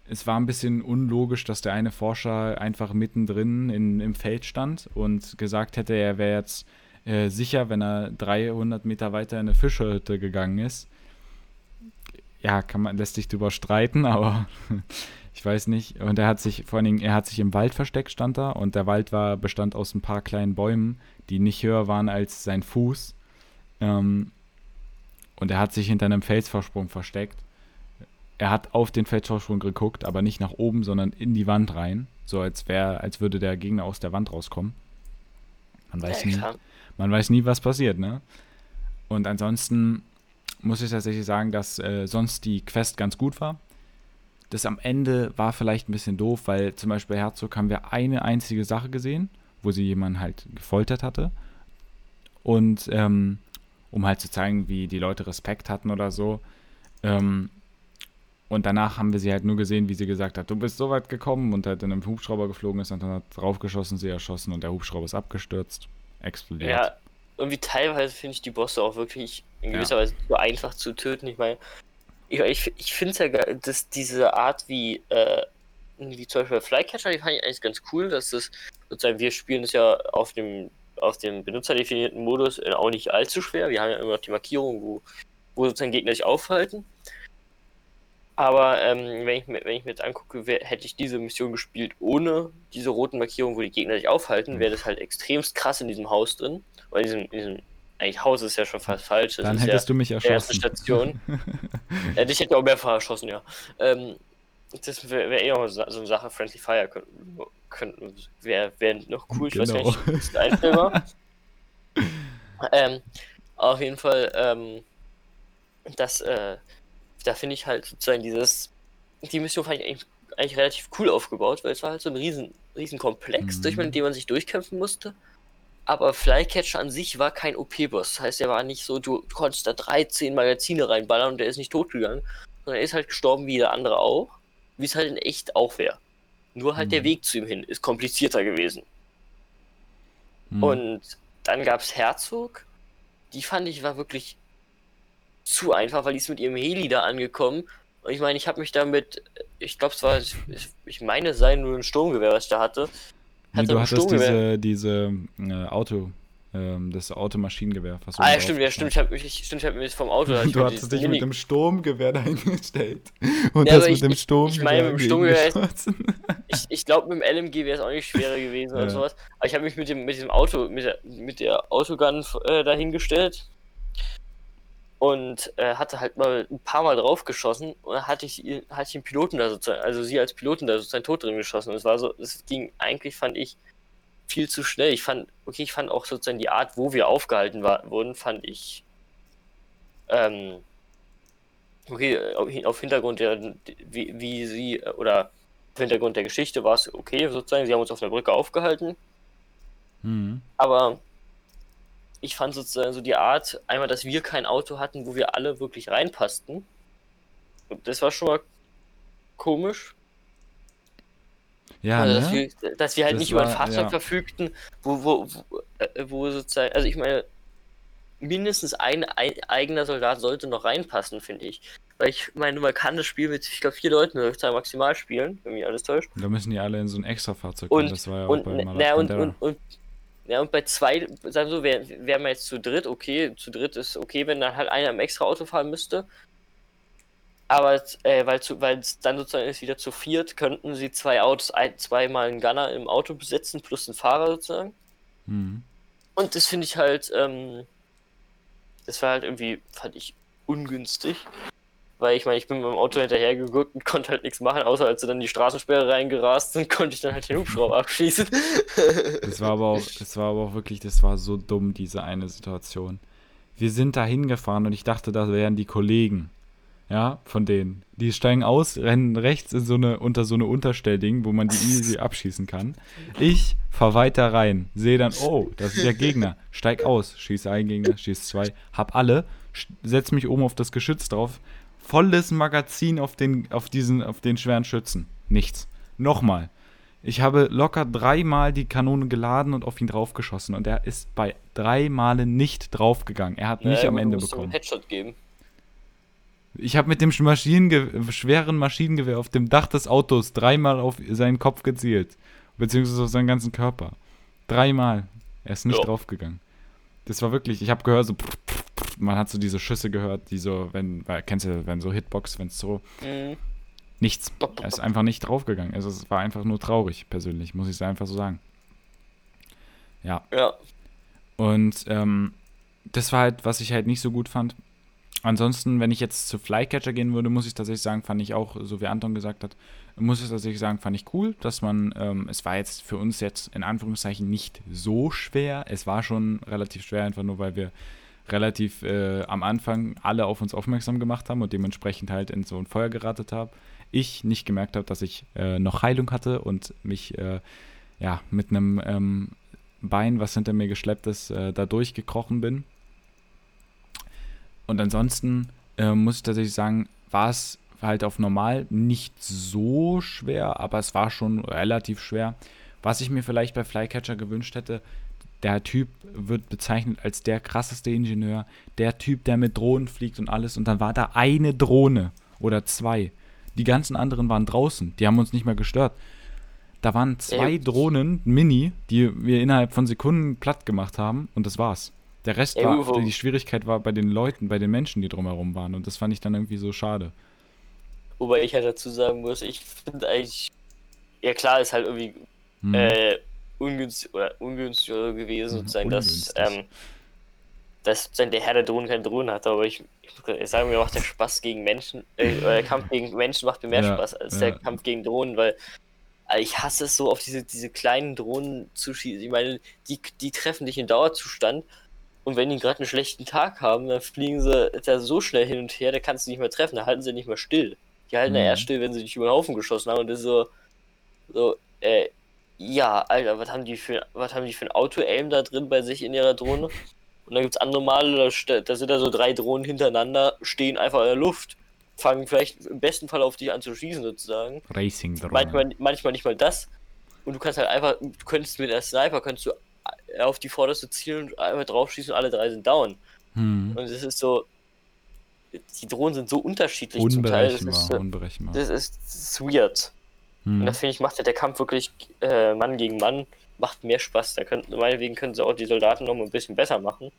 es war ein bisschen unlogisch, dass der eine Forscher einfach mittendrin in, im Feld stand und gesagt hätte, er wäre jetzt äh, sicher, wenn er 300 Meter weiter in eine Fischerhütte gegangen ist. Ja, kann man, lässt sich drüber streiten, aber ich weiß nicht. Und er hat sich, vor allen Dingen, er hat sich im Wald versteckt, stand da, und der Wald war, bestand aus ein paar kleinen Bäumen, die nicht höher waren als sein Fuß. Ähm, und er hat sich hinter einem Felsvorsprung versteckt er hat auf den Feldvorsprung geguckt, aber nicht nach oben, sondern in die Wand rein. So als wäre, als würde der Gegner aus der Wand rauskommen. Man weiß nie, man weiß nie, was passiert, ne? Und ansonsten muss ich tatsächlich sagen, dass äh, sonst die Quest ganz gut war. Das am Ende war vielleicht ein bisschen doof, weil zum Beispiel bei Herzog haben wir eine einzige Sache gesehen, wo sie jemanden halt gefoltert hatte. Und ähm, um halt zu zeigen, wie die Leute Respekt hatten oder so, ähm, und danach haben wir sie halt nur gesehen, wie sie gesagt hat, du bist so weit gekommen und halt in einem Hubschrauber geflogen ist und dann hat draufgeschossen, sie erschossen und der Hubschrauber ist abgestürzt, explodiert. Ja, irgendwie teilweise finde ich die Bosse auch wirklich in gewisser ja. Weise so einfach zu töten. Ich meine, ich, ich, ich finde es ja geil, dass diese Art wie, äh, wie zum Beispiel Flycatcher, die fand ich eigentlich ganz cool, dass das sozusagen, wir spielen es ja auf dem, auf dem benutzerdefinierten Modus auch nicht allzu schwer. Wir haben ja immer noch die Markierung, wo, wo sozusagen Gegner sich aufhalten. Aber ähm, wenn, ich, wenn ich mir jetzt angucke, wär, hätte ich diese Mission gespielt ohne diese roten Markierungen, wo die Gegner sich aufhalten, wäre das halt extremst krass in diesem Haus drin. Oder in diesem, in diesem eigentlich Haus ist ja schon fast falsch. Das Dann hättest ja du mich erschossen. Erste Station. ja, dich hätte auch mehrfach erschossen, ja. Ähm, das wäre wär eh auch so eine Sache, Friendly Fire könnten, könnten, wäre wär noch cool. Ich genau. weiß nicht, ist einstellbar. ähm, auf jeden Fall, ähm, das, äh, da finde ich halt sozusagen dieses, die Mission fand ich eigentlich, eigentlich, relativ cool aufgebaut, weil es war halt so ein riesen, riesen Komplex, mhm. durch den man sich durchkämpfen musste. Aber Flycatcher an sich war kein OP-Boss. Das heißt, er war nicht so, du, konntest da 13 Magazine reinballern und der ist nicht totgegangen, sondern er ist halt gestorben wie der andere auch, wie es halt in echt auch wäre. Nur halt mhm. der Weg zu ihm hin ist komplizierter gewesen. Mhm. Und dann gab es Herzog, die fand ich war wirklich zu einfach, weil die ist mit ihrem Heli da angekommen Und ich meine, ich habe mich damit, ich glaube, es war, ich, ich meine, es sei nur ein Sturmgewehr, was ich da hatte. Nee, Hatte du hattest Sturmgewehr. diese, diese äh, Auto, ähm, das Automaschinengewehr. was Ah, ja, mit stimmt, ja, stimmt, ich habe mich, stimmt, ich habe mich vom Auto. hab Du hattest dich mit Mini- dem Sturmgewehr dahingestellt. Und Ja, das aber mit ich- dem ich- ich Sturmgewehr. meine, mit dem Sturmgewehr ist-. Ich, ich glaube, mit dem LMG wäre es auch nicht schwerer gewesen Ja. oder sowas. Aber ich habe mich mit dem, mit diesem Auto, mit der, mit der Autogun äh, dahingestellt und äh, hatte halt mal ein paar Mal drauf geschossen und dann hatte ich, hatte ich den Piloten da sozusagen, also sie als Piloten da sozusagen tot drin geschossen. Und es war so, es ging eigentlich, fand ich, viel zu schnell. Ich fand, okay, ich fand auch sozusagen die Art, wo wir aufgehalten war, wurden, fand ich, ähm, okay, auf- auf Hintergrund der, wie, wie sie, äh, oder auf Hintergrund der Geschichte war es okay, sozusagen. Sie haben uns auf der Brücke aufgehalten. Mhm. Aber ich fand sozusagen so die Art, einmal, dass wir kein Auto hatten, wo wir alle wirklich reinpassten. Und das war schon mal komisch. Ja, also, dass, ne? wir, dass wir halt Das nicht über ein war- Fahrzeug ja. verfügten, wo, wo, wo, äh, wo sozusagen, also ich meine, mindestens ein, ein eigener Soldat sollte noch reinpassen, finde ich. Weil ich meine, man kann das Spiel mit, ich glaube, vier Leuten maximal spielen, wenn mich alles täuscht. Da müssen die alle in so ein Extra-Fahrzeug Und- kommen. Das war ja auch Und, bei ne- Malak na, und, und, und, ja, und bei zwei, sagen wir so, wären wär wir jetzt zu dritt, okay, zu dritt ist okay, wenn dann halt einer im extra Auto fahren müsste. Aber äh, weil es dann sozusagen ist wieder zu viert, könnten sie zwei Autos, ein, zweimal einen Gunner im Auto besetzen, plus einen Fahrer sozusagen. Mhm. Und das finde ich halt, ähm, das war halt irgendwie, fand ich ungünstig. Weil ich meine, ich bin mit dem Auto hinterhergeguckt und konnte halt nichts machen, außer als sie dann in die Straßensperre reingerast sind, konnte ich dann halt den Hubschrauber abschießen. Das war aber auch, das war aber auch wirklich, das war so dumm, diese eine Situation. Wir sind da hingefahren und ich dachte, das wären die Kollegen. Ja, von denen. Die steigen aus, rennen rechts in so eine, unter so eine Unterstellding, wo man die easy abschießen kann. Ich fahr weiter rein, sehe dann, oh, das ist der Gegner. Steig aus, schieße ein Gegner, schieße zwei, hab alle, setz mich oben auf das Geschütz drauf. Volles Magazin auf den, auf diesen, auf den schweren Schützen. Nichts. Nochmal. Ich habe locker dreimal die Kanone geladen und auf ihn draufgeschossen und er ist bei drei Malen nicht draufgegangen. Er hat nicht Naja, am Ende ihm einen bekommen. Headshot geben. Ich habe mit dem Maschinenge schweren Maschinengewehr auf dem Dach des Autos dreimal auf seinen Kopf gezielt. Beziehungsweise auf seinen ganzen Körper. Dreimal. Er ist nicht Ja. draufgegangen. Das war wirklich, ich habe gehört, so, pff, pff, man hat so diese Schüsse gehört, die so, wenn, weil, kennst du, wenn so Hitbox, wenn es so, Mhm. nichts. Er ist einfach nicht draufgegangen. Also es war einfach nur traurig, persönlich, muss ich es einfach so sagen. Ja. Ja. Und ähm, das war halt, was ich halt nicht so gut fand. Ansonsten, wenn ich jetzt zu Flycatcher gehen würde, muss ich tatsächlich sagen, fand ich auch, so wie Anton gesagt hat, muss ich tatsächlich sagen, fand ich cool, dass man, ähm, es war jetzt für uns jetzt in Anführungszeichen nicht so schwer. Es war schon relativ schwer, einfach nur, weil wir relativ äh, am Anfang alle auf uns aufmerksam gemacht haben und dementsprechend halt in so ein Feuer geratet haben. Ich nicht gemerkt habe, dass ich äh, noch Heilung hatte und mich äh, ja mit einem ähm, Bein, was hinter mir geschleppt ist, äh, da durchgekrochen bin. Und ansonsten äh, muss ich tatsächlich sagen, war es halt auf normal nicht so schwer, aber es war schon relativ schwer. Was ich mir vielleicht bei Flycatcher gewünscht hätte, der Typ wird bezeichnet als der krasseste Ingenieur, der Typ, der mit Drohnen fliegt und alles. Und dann war da eine Drohne oder zwei. Die ganzen anderen waren draußen, die haben uns nicht mehr gestört. Da waren zwei Ja. Drohnen, Mini, die wir innerhalb von Sekunden platt gemacht haben und das war's. Der Rest war, die Schwierigkeit war bei den Leuten, bei den Menschen, die drumherum waren und das fand ich dann irgendwie so schade. Wobei ich halt dazu sagen muss, ich finde eigentlich, ja klar, ist halt irgendwie Hm. äh, ungünstig oder ungünstiger gewesen, Mhm, sozusagen, dass, ähm, dass sozusagen der Herr der Drohnen keine Drohnen hatte, aber ich, ich, sagen, mir macht der Spaß gegen Menschen, äh, der Kampf gegen Menschen macht mir mehr Ja, Spaß als ja. der Kampf gegen Drohnen, weil äh, ich hasse es so, auf diese, diese kleinen Drohnen zu schießen. Ich meine, die, die treffen dich in Dauerzustand und wenn die gerade einen schlechten Tag haben, dann fliegen sie da so schnell hin und her, da kannst du nicht mehr treffen, da halten sie nicht mehr still. Die halten ja Mhm. erst still, wenn sie dich über den Haufen geschossen haben und das ist so, so, äh, ja, Alter, was haben die für, was haben die für ein Auto-Aim da drin bei sich in ihrer Drohne? Und dann gibt's andere Male, da, da sind da so drei Drohnen hintereinander, stehen einfach in der Luft, fangen vielleicht im besten Fall auf dich an zu schießen sozusagen. Racing Drohne. Manchmal, manchmal nicht mal das. Und du kannst halt einfach, du könntest mit der Sniper, könntest du äh, auf die vorderste zielen und einfach draufschießen und alle drei sind down. Hm. Und es ist so, die Drohnen sind so unterschiedlich zum Teil. Das Unberechenbar, ist, unberechenbar. das ist, das ist weird. Und Hm. finde ich, macht ja der Kampf wirklich äh, Mann gegen Mann, macht mehr Spaß. Da könnten, meinetwegen können sie auch die Soldaten noch mal ein bisschen besser machen.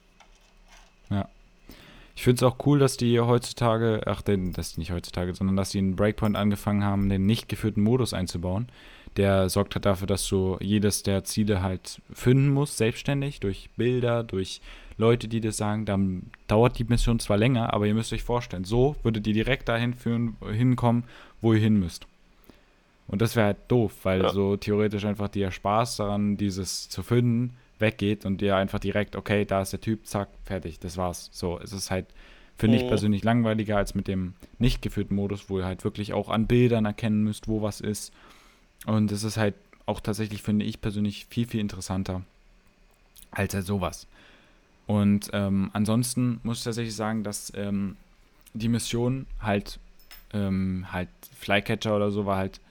Ich finde es auch cool, dass die heutzutage, ach, den, das nicht heutzutage, sondern dass die in Breakpoint angefangen haben, den nicht geführten Modus einzubauen. Der sorgt halt dafür, dass du jedes der Ziele halt finden musst, selbstständig, durch Bilder, durch Leute, die das sagen. Dann dauert die Mission zwar länger, aber ihr müsst euch vorstellen, so würdet ihr direkt dahin führen, hinkommen, wo ihr hin müsst. Und das wäre halt doof, weil Ja. so theoretisch einfach der Spaß daran, dieses zu finden, weggeht und dir einfach direkt, okay, da ist der Typ, zack, fertig, das war's. So, es ist halt, finde ich Mhm. persönlich langweiliger als mit dem nicht geführten Modus, wo ihr halt wirklich auch an Bildern erkennen müsst, wo was ist. Und es ist halt auch tatsächlich, finde ich persönlich, viel, viel interessanter als halt sowas. Und ähm, ansonsten muss ich tatsächlich sagen, dass ähm, die Mission halt, ähm, halt Flycatcher oder so war halt,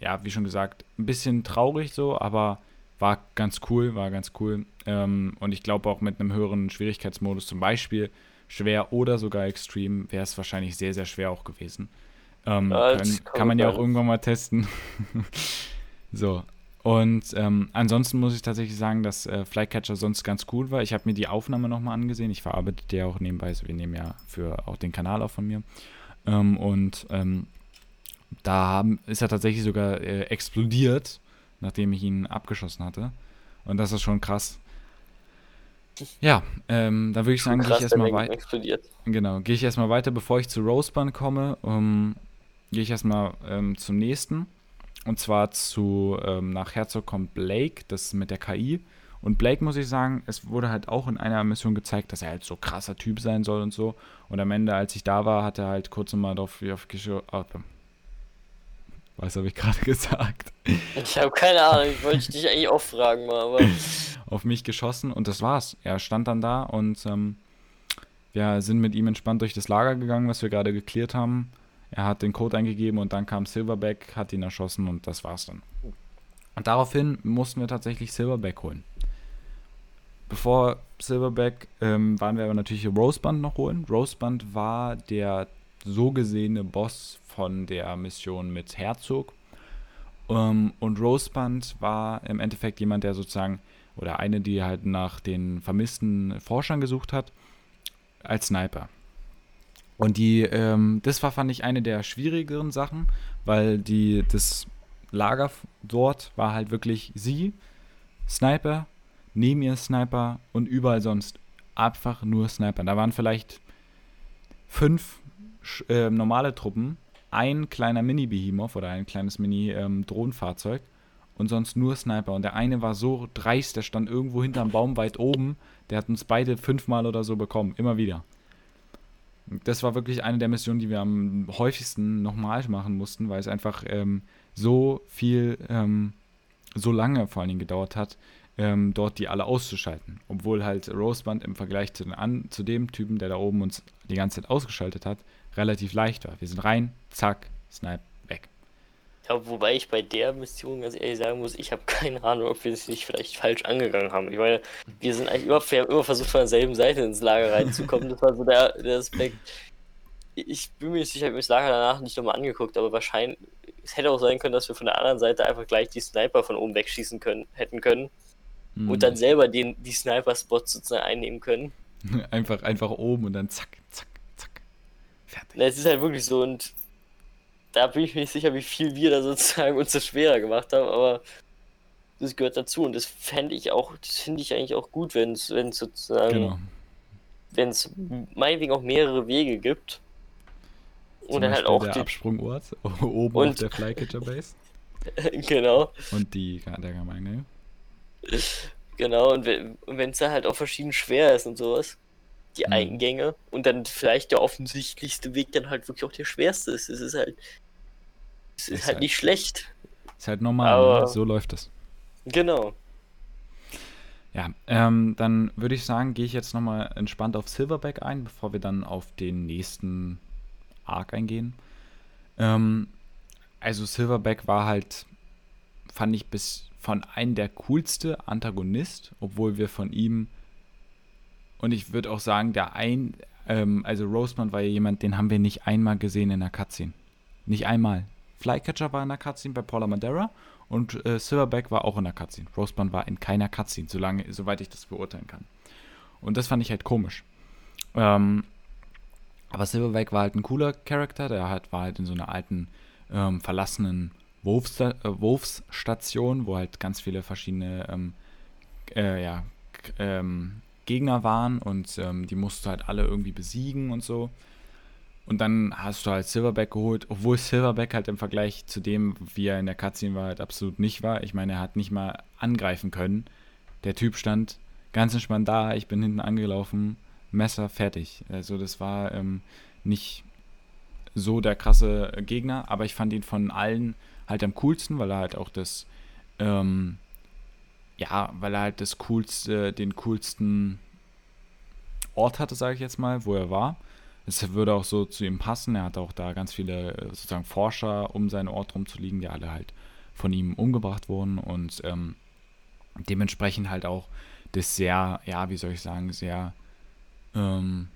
ja, wie schon gesagt, ein bisschen traurig so, aber war ganz cool, war ganz cool. Ähm, und ich glaube auch mit einem höheren Schwierigkeitsmodus, zum Beispiel schwer oder sogar extrem, wäre es wahrscheinlich sehr, sehr schwer auch gewesen. Ähm, Ja, können, kann kann man ja auch irgendwann mal testen. so. Und ähm, ansonsten muss ich tatsächlich sagen, dass äh, Flycatcher sonst ganz cool war. Ich habe mir die Aufnahme nochmal angesehen. Ich verarbeite die ja auch nebenbei. Also wir nehmen ja für auch den Kanal auf von mir. Ähm, und ähm, da haben, ist er tatsächlich sogar äh, explodiert, nachdem ich ihn abgeschossen hatte. Und das ist schon krass. Ja, ähm, da würde ich sagen, gehe ich erstmal weiter. explodiert. Genau, gehe ich erstmal weiter, bevor ich zu Rosebud komme, ähm, gehe ich erstmal ähm, zum nächsten. Und zwar zu, ähm, nach Herzog kommt Blake, das mit der KI. Und Blake, muss ich sagen, es wurde halt auch in einer Mission gezeigt, dass er halt so krasser Typ sein soll und so. Und am Ende, als ich da war, hat er halt kurz mal drauf, wie auf Gescho- ah, Was habe ich gerade gesagt? Ich habe keine Ahnung, ich wollte dich eigentlich auch fragen mal, aber auf mich geschossen und das war's. Er stand dann da und ähm, wir sind mit ihm entspannt durch das Lager gegangen, was wir gerade geklärt haben. Er hat den Code eingegeben und dann kam Silverback, hat ihn erschossen und das war's dann. Und daraufhin mussten wir tatsächlich Silverback holen. Bevor Silverback ähm, waren wir aber natürlich Roseband noch holen. Roseband war der so gesehene Boss von der Mission mit Herzog. Ähm, und Roseband war im Endeffekt jemand, der sozusagen, oder eine, die halt nach den vermissten Forschern gesucht hat, als Sniper. Und die, ähm, das war, fand ich, eine der schwierigeren Sachen, weil die, das Lager dort war halt wirklich sie, Sniper, neben ihr Sniper und überall sonst einfach nur Sniper. Da waren vielleicht fünf äh, normale Truppen, ein kleiner Mini-Behemoth oder ein kleines Mini-Drohnenfahrzeug und sonst nur Sniper. Und der eine war so dreist, der stand irgendwo hinterm Baum weit oben. Der hat uns beide fünfmal oder so bekommen, immer wieder. Das war wirklich eine der Missionen, die wir am häufigsten nochmal machen mussten, weil es einfach ähm, so viel, ähm, so lange vor allen Dingen gedauert hat, ähm, dort die alle auszuschalten. Obwohl halt Roseband im Vergleich zu, an, zu dem Typen, der da oben uns die ganze Zeit ausgeschaltet hat, relativ leicht war. Wir sind rein, zack, Snipe, weg. ja, wobei ich bei der Mission ganz ehrlich sagen muss, ich habe keine Ahnung, ob wir es nicht vielleicht falsch angegangen haben. Ich meine, wir sind eigentlich immer, wir haben immer versucht, von derselben Seite ins Lager reinzukommen. Das war so der, der Aspekt. Ich bin mir sicher, ich habe mir das Lager danach nicht nochmal angeguckt, aber wahrscheinlich, es hätte auch sein können, dass wir von der anderen Seite einfach gleich die Sniper von oben wegschießen können, hätten können und dann selber den, die Sniper-Spots sozusagen einnehmen können. einfach, einfach oben und dann zack, zack. Fertig. Es ist halt wirklich so und da bin ich mir nicht sicher, wie viel wir da sozusagen uns das schwerer gemacht haben, aber das gehört dazu und das fände ich auch, das finde ich eigentlich auch gut, wenn es sozusagen, Genau. wenn es meinetwegen auch mehrere Wege gibt Zum und dann halt Beispiel auch der die, Absprungort oben Und- auf der Flycatcher Base genau, und die der Gemeinde. genau und wenn es dann halt auch verschieden schwer ist und sowas, die Mhm. Eingänge und dann vielleicht der offensichtlichste Weg dann halt wirklich auch der schwerste ist. Es ist halt, es ist Ist halt halt- nicht schlecht. Ist halt normal, Aber- ne? so läuft es. Genau. Ja, ähm, dann würde ich sagen, gehe ich jetzt nochmal entspannt auf Silverback ein, bevor wir dann auf den nächsten Arc eingehen. Ähm, also Silverback war halt, fand ich bis von einem der coolste Antagonist, obwohl wir von ihm und ich würde auch sagen, der ein, ähm, also Roseman war ja jemand, den haben wir nicht einmal gesehen in der Cutscene. Nicht einmal. Flycatcher war in der Cutscene bei Paula Madeira und äh, Silverback war auch in der Cutscene. Roseman war in keiner Cutscene, solange, soweit ich das beurteilen kann. Und das fand ich halt komisch. Ähm, aber Silverback war halt ein cooler Charakter, der halt, war halt in so einer alten, ähm, verlassenen Wolfs, äh, Wolfsstation, wo halt ganz viele verschiedene ähm, äh, ja, ähm, Gegner waren und ähm, die musst du halt alle irgendwie besiegen und so. Und dann hast du halt Silverback geholt, obwohl Silverback halt im Vergleich zu dem, wie er in der Cutscene war, halt absolut nicht war. Ich meine, er hat nicht mal angreifen können. Der Typ stand ganz entspannt da, ich bin hinten angelaufen, Messer fertig. Also das war ähm, nicht so der krasse Gegner, aber ich fand ihn von allen halt am coolsten, weil er halt auch das, ähm, ja, weil er halt das coolste, den coolsten Ort hatte, sage ich jetzt mal, wo er war. Es würde auch so zu ihm passen. Er hat auch da ganz viele äh, sozusagen Forscher um seinen Ort rumzuliegen, die alle halt von ihm umgebracht wurden und ähm, dementsprechend halt auch das sehr, ja, wie soll ich sagen, sehr ähm,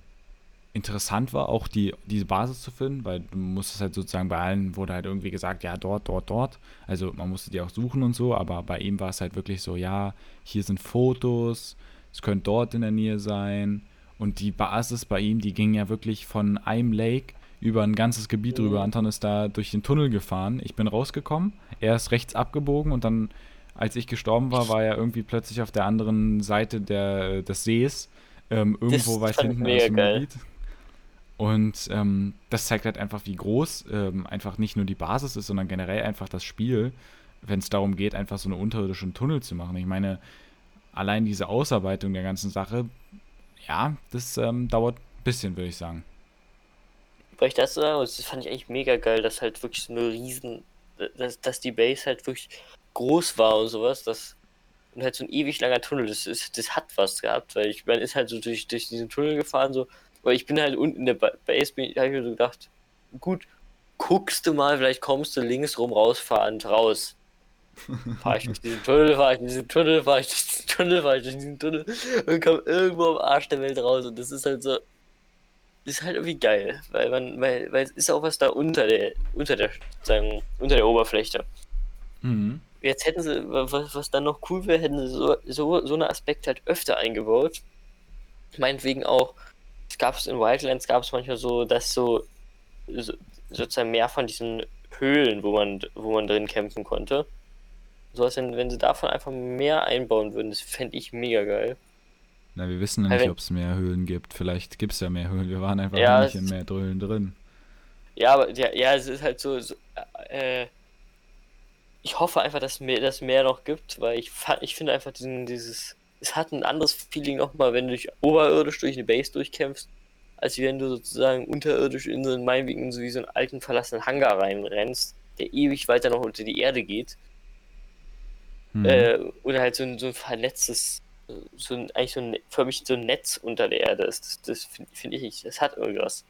interessant war, auch die, diese Basis zu finden, weil du musstest halt sozusagen bei allen wurde halt irgendwie gesagt, ja, dort, dort, dort. Also man musste die auch suchen und so, aber bei ihm war es halt wirklich so, ja, hier sind Fotos, es könnte dort in der Nähe sein. Und die Basis bei ihm, die ging ja wirklich von einem Lake über ein ganzes Gebiet mhm. rüber. Anton ist da durch den Tunnel gefahren. Ich bin rausgekommen. Er ist rechts abgebogen und dann, als ich gestorben war, war er irgendwie plötzlich auf der anderen Seite der, des Sees. Ähm, irgendwo weit hinten aus dem geil. Gebiet. Und ähm, das zeigt halt einfach, wie groß ähm, einfach nicht nur die Basis ist, sondern generell einfach das Spiel, wenn es darum geht, einfach so eine unterirdischen Tunnel zu machen. Ich meine, allein diese Ausarbeitung der ganzen Sache ja, das ähm, dauert ein bisschen, würde ich sagen. Weil ich das sagen das fand ich eigentlich mega geil, dass halt wirklich so eine riesen, dass, dass die Base halt wirklich groß war und sowas, das und halt so ein ewig langer Tunnel, das ist, das hat was gehabt, weil ich, man ist halt so durch, durch diesen Tunnel gefahren, so, weil ich bin halt unten in der Base, habe ich mir so gedacht, gut, guckst du mal, vielleicht kommst du links rum rausfahrend raus. Fahr ich durch diesen Tunnel, fahr ich durch diesen Tunnel, fahr ich durch diesen Tunnel, fahr ich durch diesen Tunnel und komm irgendwo am Arsch der Welt raus. Und das ist halt so. Das ist halt irgendwie geil, weil man, weil, weil es ist auch was da unter der, unter der, sagen, unter der Oberfläche. Mhm. Jetzt hätten sie, was, was dann noch cool wäre, hätten sie so, so, so einen Aspekt halt öfter eingebaut. Meinetwegen auch, es gab es in Wildlands, gab es manchmal so, dass so, so, sozusagen mehr von diesen Höhlen, wo man, wo man drin kämpfen konnte. So was, wenn, wenn sie davon einfach mehr einbauen würden, das fände ich mega geil. Na, wir wissen ja nicht, ob es mehr Höhlen gibt. Vielleicht gibt es ja mehr Höhlen. Wir waren einfach ja, nicht in mehr Höhlen drin. Ja, aber ja, ja, es ist halt so. so äh, ich hoffe einfach, dass mehr, dass mehr noch gibt, weil ich, ich finde einfach diesen, dieses. Es hat ein anderes Feeling nochmal, wenn du durch, oberirdisch durch eine Base durchkämpfst, als wenn du sozusagen unterirdisch in so einen meinetwegen so wie so einen alten verlassenen Hangar reinrennst, der ewig weiter noch unter die Erde geht Mhm. Äh, oder halt so ein, so ein vernetztes, so ein, eigentlich so ein, für mich so ein Netz unter der Erde ist. Das, das finde find ich, das hat irgendwas.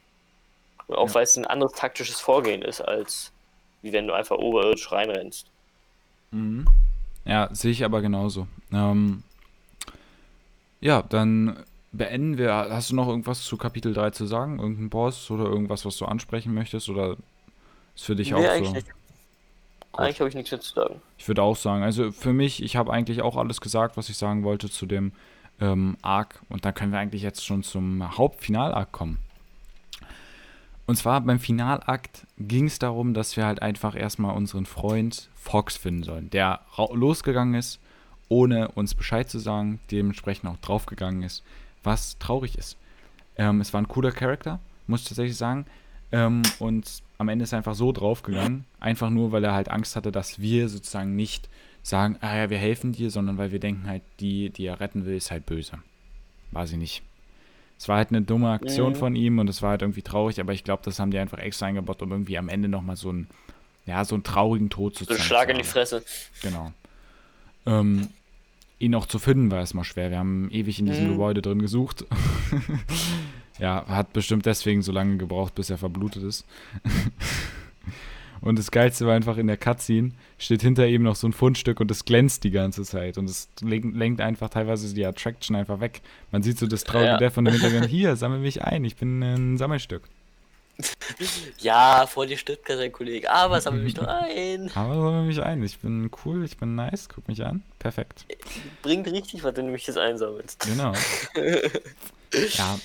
Und auch ja. weil es ein anderes taktisches Vorgehen ist, als wie wenn du einfach oberirdisch reinrennst. Mhm. Ja, sehe ich aber genauso. Ähm, ja, dann beenden wir. Hast du noch irgendwas zu Kapitel 3 zu sagen? Irgendein Boss oder irgendwas, was du ansprechen möchtest? Oder ist für dich nee, auch so? Nicht. Eigentlich habe ich nichts mehr zu sagen. Ich würde auch sagen, also für mich, ich habe eigentlich auch alles gesagt, was ich sagen wollte zu dem ähm, Arc. Und dann können wir eigentlich jetzt schon zum Hauptfinal-Arc kommen. Und zwar beim Finalakt ging es darum, dass wir halt einfach erstmal unseren Freund Fox finden sollen, der losgegangen ist, ohne uns Bescheid zu sagen, dementsprechend auch draufgegangen ist, was traurig ist. Ähm, es war ein cooler Charakter, muss ich tatsächlich sagen. Ähm, und am Ende ist er einfach so draufgegangen, einfach nur, weil er halt Angst hatte, dass wir sozusagen nicht sagen, ah ja, wir helfen dir, sondern weil wir denken halt, die, die er retten will, ist halt böse. War sie nicht. Es war halt eine dumme Aktion mhm. von ihm und es war halt irgendwie traurig, aber ich glaube, das haben die einfach extra eingebaut, um irgendwie am Ende nochmal so einen, ja, so einen traurigen Tod zu zeigen. So Schlag in die Fresse. Genau. Ähm, ihn auch zu finden war erstmal schwer. Wir haben ewig in diesem mhm. Gebäude drin gesucht. Ja, hat bestimmt deswegen so lange gebraucht, bis er verblutet ist. Und das Geilste war einfach in der Cutscene, steht hinter ihm noch so ein Fundstück und es glänzt die ganze Zeit. Und es lenkt einfach teilweise die Attraction einfach weg. Man sieht so das traurige ja. Death von dem Hintergrund. Hier, sammel mich ein, ich bin ein Sammelstück. Ja, vor dir stirbt gerade ein Kollege, aber sammel mich doch ein. Aber sammel mich ein. Ich bin cool, ich bin nice, guck mich an. Perfekt. Bringt richtig, was du nämlich das einsammelst. Genau. ja,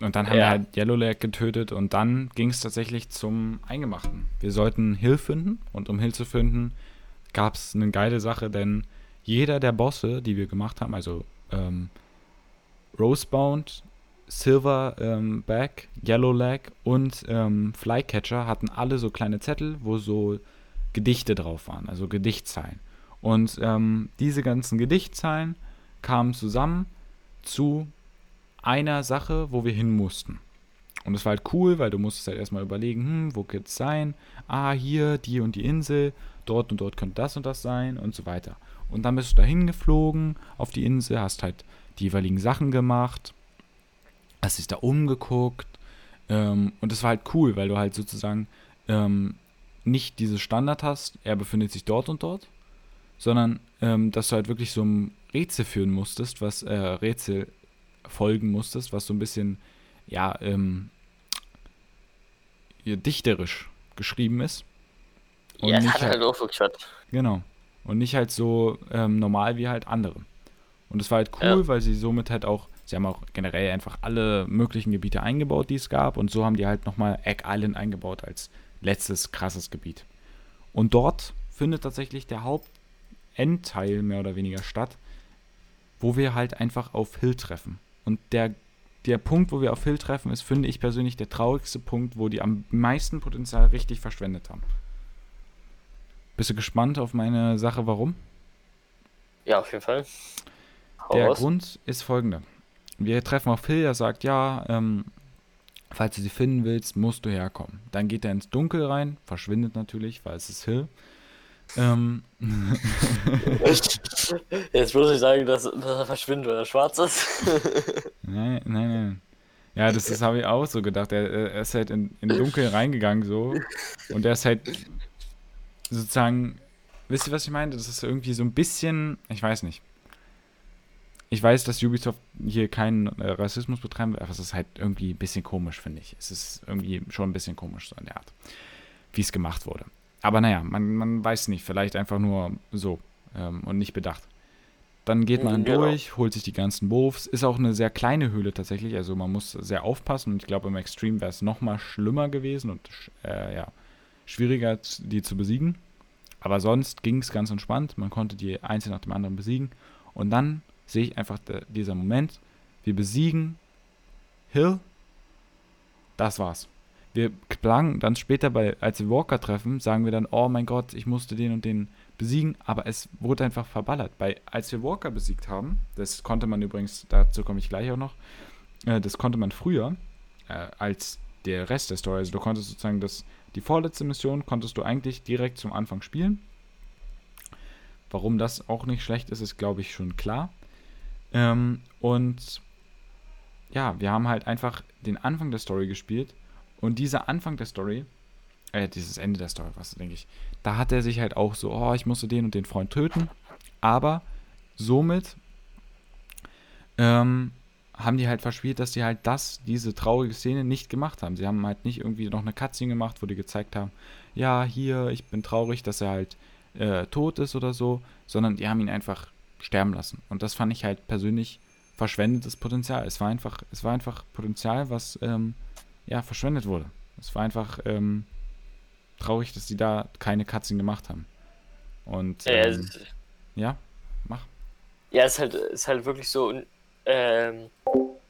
und dann haben ja. wir halt Yellowlag getötet und dann ging es tatsächlich zum Eingemachten. Wir sollten Hill finden und um Hill zu finden, gab es eine geile Sache, denn jeder der Bosse, die wir gemacht haben, also ähm, Rosebound, Silverback, ähm, Yellowlag und ähm, Flycatcher hatten alle so kleine Zettel, wo so Gedichte drauf waren, also Gedichtzeilen. Und ähm, diese ganzen Gedichtzeilen kamen zusammen zu einer Sache, wo wir hin mussten. Und es war halt cool, weil du musstest halt erstmal überlegen, hm, wo könnte es sein? Ah, hier, die und die Insel, dort und dort könnte das und das sein und so weiter. Und dann bist du dahin geflogen auf die Insel, hast halt die jeweiligen Sachen gemacht, hast dich da umgeguckt. Ähm, und es war halt cool, weil du halt sozusagen ähm, nicht dieses Standard hast, er befindet sich dort und dort, sondern ähm, dass du halt wirklich so ein Rätsel führen musstest, was äh, Rätsel folgen musstest, was so ein bisschen, ja, ähm, dichterisch geschrieben ist. Und ja, es hat halt, halt auch wirklich was. Genau. Und nicht halt so ähm, normal wie halt andere. Und es war halt cool, ja. weil sie somit halt auch, sie haben auch generell einfach alle möglichen Gebiete eingebaut, die es gab. Und so haben die halt nochmal Egg Island eingebaut als letztes krasses Gebiet. Und dort findet tatsächlich der Hauptendteil mehr oder weniger statt, wo wir halt einfach auf Hill treffen. Und der, der Punkt, wo wir auf Hill treffen, ist, finde ich persönlich, der traurigste Punkt, wo die am meisten Potenzial richtig verschwendet haben. Bist du gespannt auf meine Sache, warum? Ja, auf jeden Fall. Hau der raus. Grund ist folgender. Wir treffen auf Hill, er sagt, ja, ähm, falls du sie finden willst, musst du herkommen. Dann geht er ins Dunkel rein, verschwindet natürlich, weil es ist Hill. Ähm. Jetzt muss ich sagen, dass, dass er verschwindet, weil er schwarz ist. nein, nein, nein. Ja, das, das habe ich auch so gedacht. Er, er ist halt in, in Dunkel reingegangen so. Und er ist halt sozusagen. Wisst ihr, was ich meine? Das ist irgendwie so ein bisschen. Ich weiß nicht. Ich weiß, dass Ubisoft hier keinen äh, Rassismus betreiben will, aber es ist halt irgendwie ein bisschen komisch, finde ich. Es ist irgendwie schon ein bisschen komisch so in der Art, wie es gemacht wurde. Aber naja, man, man weiß nicht, vielleicht einfach nur so ähm, und nicht bedacht. Dann geht man genau. durch, holt sich die ganzen Wolves. Ist auch eine sehr kleine Höhle tatsächlich, also man muss sehr aufpassen und ich glaube im Extreme wäre es nochmal schlimmer gewesen und äh, ja, schwieriger die zu besiegen. Aber sonst ging es ganz entspannt, man konnte die einzeln nach dem anderen besiegen. Und dann sehe ich einfach de, dieser Moment, wir besiegen Hill, das war's wir planen dann später, bei, als wir Walker treffen, sagen wir dann, oh mein Gott, ich musste den und den besiegen, aber es wurde einfach verballert. Bei, als wir Walker besiegt haben, das konnte man übrigens, dazu komme ich gleich auch noch, äh, das konnte man früher äh, als der Rest der Story. Also du konntest sozusagen das, die vorletzte Mission konntest du eigentlich direkt zum Anfang spielen. Warum das auch nicht schlecht ist, ist glaube ich schon klar. Ähm, und ja, wir haben halt einfach den Anfang der Story gespielt und dieser Anfang der Story, äh, dieses Ende der Story, was denke ich, da hat er sich halt auch so, oh, ich musste den und den Freund töten. Aber somit ähm, haben die halt verspielt, dass die halt das, diese traurige Szene nicht gemacht haben. Sie haben halt nicht irgendwie noch eine Cutscene gemacht, wo die gezeigt haben, ja, hier, ich bin traurig, dass er halt äh, tot ist oder so, sondern die haben ihn einfach sterben lassen. Und das fand ich halt persönlich verschwendetes Potenzial. Es war einfach, es war einfach Potenzial, was ähm, ja, verschwendet wurde. Es war einfach ähm, traurig, dass die da keine Cutscene gemacht haben. Und ähm, ja, ja, mach. Ja, es ist halt, ist halt wirklich so. Ähm,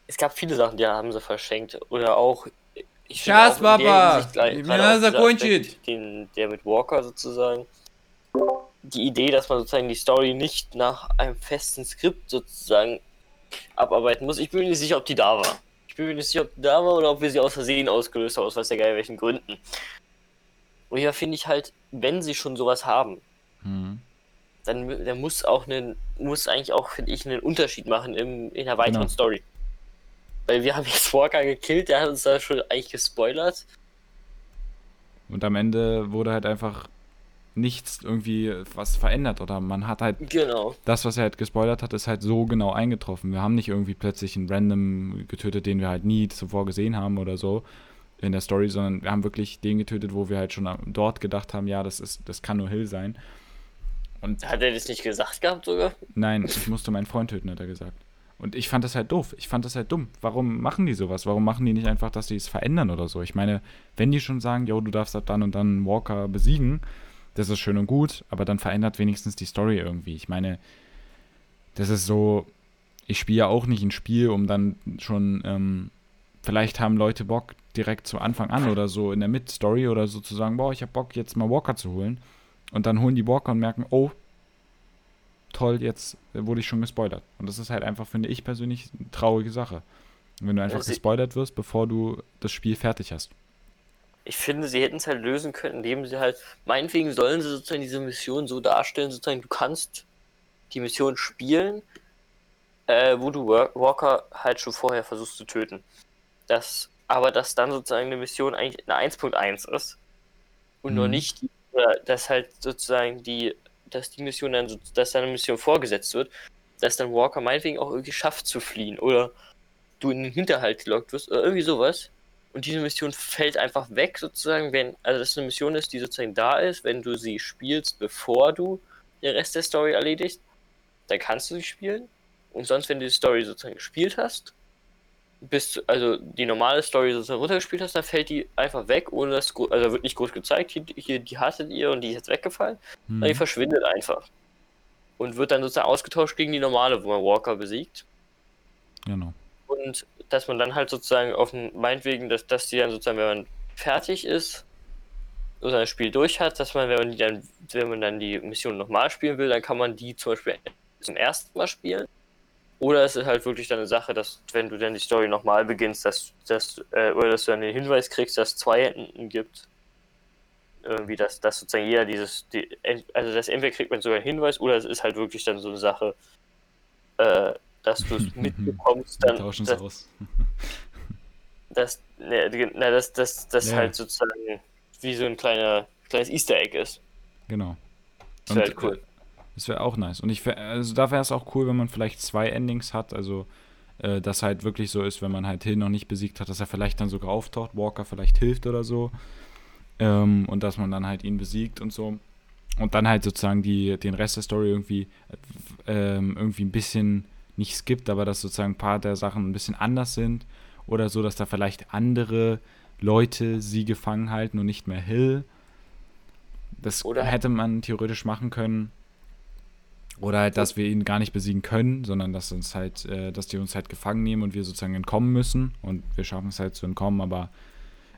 es gab viele Sachen, die haben sie verschenkt. Oder auch. Ich Schatz, Papa! Den, der mit Walker sozusagen. Die Idee, dass man sozusagen die Story nicht nach einem festen Skript sozusagen abarbeiten muss. Ich bin mir nicht sicher, ob die da war. Ich bin mir nicht sicher, ob die da war oder ob wir sie aus Versehen ausgelöst haben, aus weiß der Geil welchen Gründen. Und hier finde ich halt, wenn sie schon sowas haben, mhm. dann, dann muss auch einen, muss eigentlich auch, finde ich, einen Unterschied machen im, in der weiteren genau. Story. Weil wir haben jetzt Walker gekillt, der hat uns da schon eigentlich gespoilert. Und am Ende wurde halt einfach nichts irgendwie was verändert oder man hat halt genau. das, was er halt gespoilert hat, ist halt so genau eingetroffen. Wir haben nicht irgendwie plötzlich einen Random getötet, den wir halt nie zuvor gesehen haben oder so in der Story, sondern wir haben wirklich den getötet, wo wir halt schon dort gedacht haben, ja, das ist, das kann nur Hill sein. Und hat er das nicht gesagt gehabt sogar? Nein, ich musste meinen Freund töten, hat er gesagt. Und ich fand das halt doof. Ich fand das halt dumm. Warum machen die sowas? Warum machen die nicht einfach, dass sie es verändern oder so? Ich meine, wenn die schon sagen, yo, du darfst ab dann und dann Walker besiegen, das ist schön und gut, aber dann verändert wenigstens die Story irgendwie. Ich meine, das ist so, ich spiele ja auch nicht ein Spiel, um dann schon, ähm, vielleicht haben Leute Bock direkt zu Anfang an oder so in der Mid-Story oder so zu sagen, boah, ich hab Bock jetzt mal Walker zu holen. Und dann holen die Walker und merken, oh, toll, jetzt wurde ich schon gespoilert. Und das ist halt einfach, finde ich persönlich, eine traurige Sache. Wenn du einfach also gespoilert wirst, bevor du das Spiel fertig hast ich finde, sie hätten es halt lösen können, indem sie halt, meinetwegen sollen sie sozusagen diese Mission so darstellen, sozusagen, du kannst die Mission spielen, äh, wo du Walker halt schon vorher versuchst zu töten. Das, aber dass dann sozusagen eine Mission eigentlich eine 1.1 ist und mhm. noch nicht, oder dass halt sozusagen die, dass die Mission dann, dass dann eine Mission vorgesetzt wird, dass dann Walker meinetwegen auch irgendwie schafft zu fliehen oder du in den Hinterhalt gelockt wirst oder irgendwie sowas und diese Mission fällt einfach weg, sozusagen, wenn, also das eine Mission ist, die sozusagen da ist, wenn du sie spielst, bevor du den Rest der Story erledigst, dann kannst du sie spielen. Und sonst, wenn du die Story sozusagen gespielt hast, bis also die normale Story sozusagen runtergespielt hast, dann fällt die einfach weg, ohne dass, also wird nicht groß gezeigt, hier, hier die hattet ihr und die ist jetzt weggefallen, hm. sondern die verschwindet einfach. Und wird dann sozusagen ausgetauscht gegen die normale, wo man Walker besiegt. Genau. Und dass man dann halt sozusagen auf dem, meinetwegen, dass, dass die dann sozusagen, wenn man fertig ist, so sein Spiel durch hat, dass man, wenn man die dann, wenn man dann die Mission nochmal spielen will, dann kann man die zum Beispiel zum ersten Mal spielen. Oder es ist halt wirklich dann eine Sache, dass wenn du dann die Story nochmal beginnst, dass, dass, äh, oder dass du dann den Hinweis kriegst, dass es zwei Enden gibt. Irgendwie, dass, dass sozusagen jeder dieses, die, also das entweder kriegt man sogar einen Hinweis oder es ist halt wirklich dann so eine Sache, äh, dass du es mitbekommst, dann. Wir tauschen es aus. dass, ne, na, dass das, das ja. halt sozusagen wie so ein kleiner, kleines Easter Egg ist. Genau. Das wäre halt cool. Das wäre auch nice. Und ich also da wäre es auch cool, wenn man vielleicht zwei Endings hat, also äh, das halt wirklich so ist, wenn man halt Hill noch nicht besiegt hat, dass er vielleicht dann sogar auftaucht, Walker vielleicht hilft oder so. Ähm, und dass man dann halt ihn besiegt und so. Und dann halt sozusagen die, den Rest der Story irgendwie, äh, irgendwie ein bisschen nicht skippt, aber dass sozusagen ein paar der Sachen ein bisschen anders sind oder so, dass da vielleicht andere Leute sie gefangen halten und nicht mehr Hill. Das oder hätte man theoretisch machen können. Oder halt, dass wir ihn gar nicht besiegen können, sondern dass uns halt, äh, dass die uns halt gefangen nehmen und wir sozusagen entkommen müssen. Und wir schaffen es halt zu entkommen, aber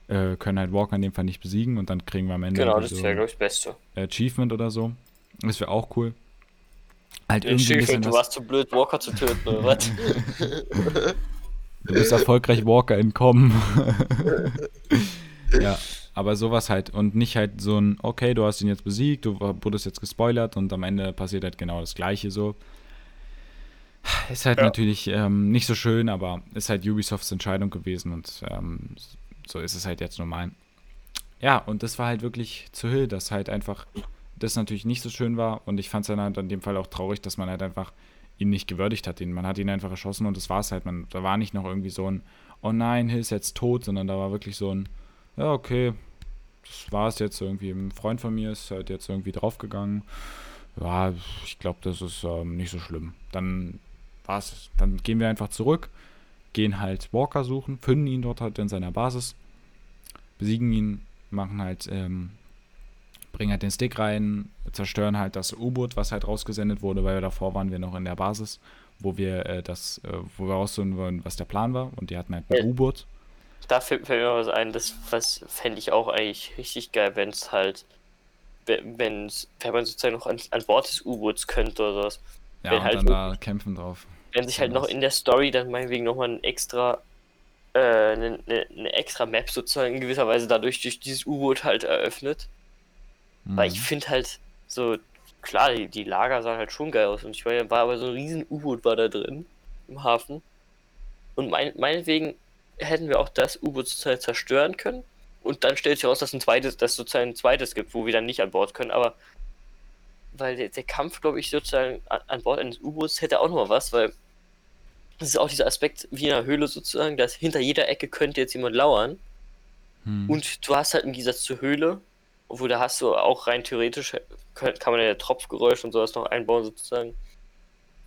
äh, können halt Walker in dem Fall nicht besiegen und dann kriegen wir am Ende. Genau, das so wäre, glaube ich, das Beste. Achievement oder so. Das wäre auch cool. Halt irgendwie Schäfer, du warst zu blöd, Walker zu töten, oder was? du bist erfolgreich Walker entkommen. ja, aber sowas halt. Und nicht halt so ein, okay, du hast ihn jetzt besiegt, du wurdest jetzt gespoilert und am Ende passiert halt genau das Gleiche so. Ist halt ja. natürlich ähm, nicht so schön, aber ist halt Ubisofts Entscheidung gewesen und ähm, so ist es halt jetzt normal. Ja, und das war halt wirklich zu Hill, dass halt einfach das natürlich nicht so schön war. Und ich fand es dann halt in dem Fall auch traurig, dass man halt einfach ihn nicht gewürdigt hat. Man hat ihn einfach erschossen und das war es halt. Man, da war nicht noch irgendwie so ein, oh nein, Hill ist jetzt tot, sondern da war wirklich so ein, ja, okay, das war es jetzt irgendwie. Ein Freund von mir ist halt jetzt irgendwie draufgegangen. Ja, ich glaube, das ist ähm, nicht so schlimm. Dann war es. Dann gehen wir einfach zurück, gehen halt Walker suchen, finden ihn dort halt in seiner Basis, besiegen ihn, machen halt ähm, bringen halt den Stick rein, zerstören halt das U-Boot, was halt rausgesendet wurde, weil wir davor waren wir noch in der Basis, wo wir äh, das, äh, wo wir rausfinden wollen, was der Plan war und die hatten halt ein ja. U-Boot. Da fällt, mir was ein, das was fände ich auch eigentlich richtig geil, wenn es halt, wenn wenn man sozusagen noch an, an Bord des U-Boots könnte oder sowas. Ja, wenn und halt dann da kämpfen drauf. Wenn sich halt noch in der Story dann meinetwegen nochmal ein extra äh, eine, eine, extra Map sozusagen in gewisser Weise dadurch durch dieses U-Boot halt eröffnet. Mhm. Weil ich finde halt so, klar, die, die Lager sahen halt schon geil aus. Und ich meine, war aber so ein riesen U-Boot war da drin im Hafen. Und mein, meinetwegen hätten wir auch das U-Boot zerstören können Und dann stellt sich heraus, dass ein zweites, dass sozusagen ein zweites gibt, wo wir dann nicht an Bord können. Aber weil der, der Kampf, glaube ich, sozusagen an, an Bord eines U-Boots hätte auch noch mal was, weil das ist auch dieser Aspekt wie in einer Höhle sozusagen, dass hinter jeder Ecke könnte jetzt jemand lauern. Hm. Und du hast halt im Gegensatz zur Höhle, obwohl da hast du auch rein theoretisch, kann, kann man ja Tropfgeräusch und sowas noch einbauen sozusagen.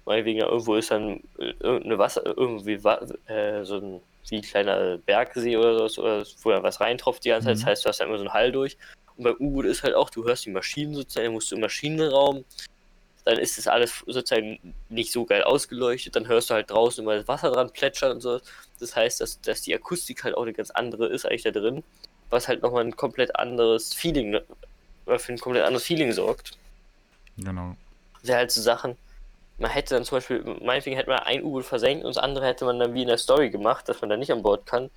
Weil wegen irgendwo ist dann äh, irgendeine Wasser, irgendwie äh, so ein wie ein kleiner Bergsee oder so, oder wo da was reintropft die ganze Zeit. Mhm. Das heißt, du hast da immer so einen Hall durch. Und beim U-Boot ist halt auch, du hörst die Maschinen sozusagen, dann musst du im Maschinenraum dann ist das alles sozusagen nicht so geil ausgeleuchtet. Dann hörst du halt draußen immer das Wasser dran plätschern und so. Das heißt, dass, dass die Akustik halt auch eine ganz andere ist eigentlich da drin, was halt nochmal ein komplett anderes Feeling, oder für ein komplett anderes Feeling sorgt. Genau. Wäre halt so Sachen, man hätte dann zum Beispiel, meinetwegen hätte man ein U-Boot versenkt und das andere hätte man dann wie in der Story gemacht, dass man da nicht an Bord kann,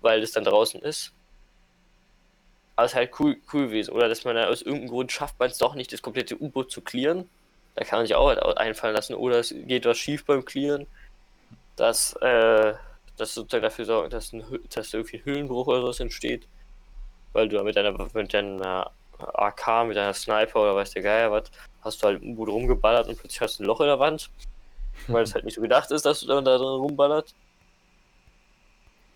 weil es dann draußen ist. Aber es ist halt cool, cool gewesen. Oder dass man da aus irgendeinem Grund schafft man es doch nicht, das komplette U-Boot zu clearen. Da kann man sich auch halt einfallen lassen. Oder es geht was schief beim Clearen. Dass, äh, das sozusagen dafür sorgt, dass, ein, dass irgendwie ein Höhlenbruch oder sowas entsteht. Weil du mit deiner, mit deiner AK, mit deiner Sniper oder weiß der Geier was, hast du halt ein U-Boot rumgeballert und plötzlich hast du ein Loch in der Wand. Weil es halt nicht so gedacht ist, dass du da drin rumballert.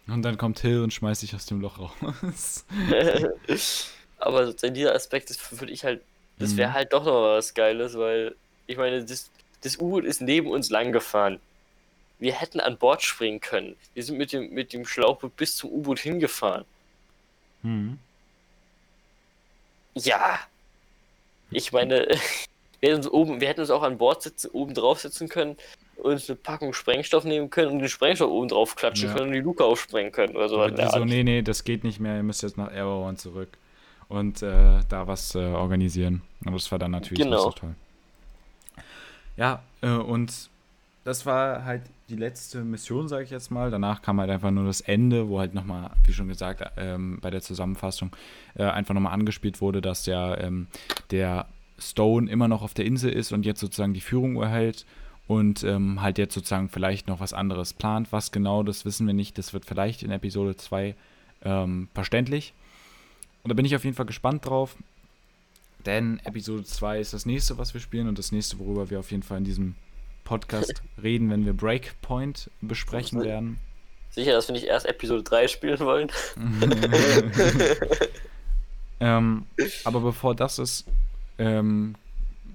Und dann kommt Hill und schmeißt dich aus dem Loch raus. Aber sozusagen dieser Aspekt ist für ich halt, das wäre mhm. halt doch noch was Geiles, weil ich meine, das, das U-Boot ist neben uns lang gefahren. Wir hätten an Bord springen können. Wir sind mit dem, mit dem Schlauchboot bis zum U-Boot hingefahren. Mhm. Ja. Ich meine, wir hätten, uns oben, wir hätten uns auch an Bord sitzen, oben drauf sitzen können uns eine Packung Sprengstoff nehmen können und den Sprengstoff oben drauf klatschen ja. können und die Luke aufsprengen können oder sowas. So, so, nee, nee, das geht nicht mehr, ihr müsst jetzt nach Error zurück und äh, da was äh, organisieren. Aber das war dann natürlich genau. nicht so toll. Ja, äh, und das war halt die letzte Mission, sage ich jetzt mal. Danach kam halt einfach nur das Ende, wo halt nochmal, wie schon gesagt, ähm, bei der Zusammenfassung äh, einfach nochmal angespielt wurde, dass ja ähm, der Stone immer noch auf der Insel ist und jetzt sozusagen die Führung erhält und ähm, halt jetzt sozusagen vielleicht noch was anderes plant. Was genau, das wissen wir nicht. Das wird vielleicht in Episode 2 ähm, verständlich. Und da bin ich auf jeden Fall gespannt drauf. Denn Episode 2 ist das nächste, was wir spielen und das nächste, worüber wir auf jeden Fall in diesem Podcast reden, wenn wir Breakpoint besprechen werden. Sicher, dass wir nicht erst Episode 3 spielen wollen. ähm, aber bevor das ist, ähm,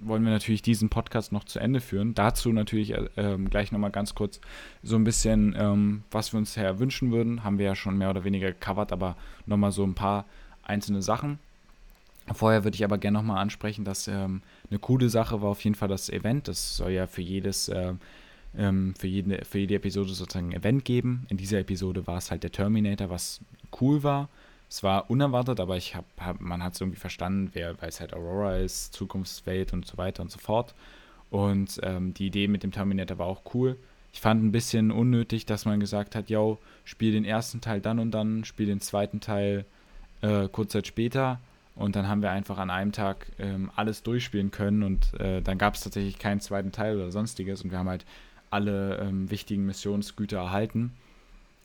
wollen wir natürlich diesen Podcast noch zu Ende führen. Dazu natürlich äh, ähm, gleich nochmal ganz kurz so ein bisschen, ähm, was wir uns her wünschen würden. Haben wir ja schon mehr oder weniger gecovert, aber nochmal so ein paar einzelne Sachen. Vorher würde ich aber gerne nochmal ansprechen, dass ähm, eine coole Sache war auf jeden Fall das Event. Das soll ja für jedes, äh, ähm, für, jede, für jede Episode sozusagen ein Event geben. In dieser Episode war es halt der Terminator, was cool war. Es war unerwartet, aber ich hab, hab man hat es irgendwie verstanden, wer, weil es halt Aurora ist, Zukunftswelt und so weiter und so fort. Und ähm, die Idee mit dem Terminator war auch cool. Ich fand ein bisschen unnötig, dass man gesagt hat, yo, spiel den ersten Teil dann und dann, spiel den zweiten Teil äh, kurz Zeit später. Und dann haben wir einfach an einem Tag ähm, alles durchspielen können und äh, dann gab es tatsächlich keinen zweiten Teil oder sonstiges und wir haben halt alle ähm, wichtigen Missionsgüter erhalten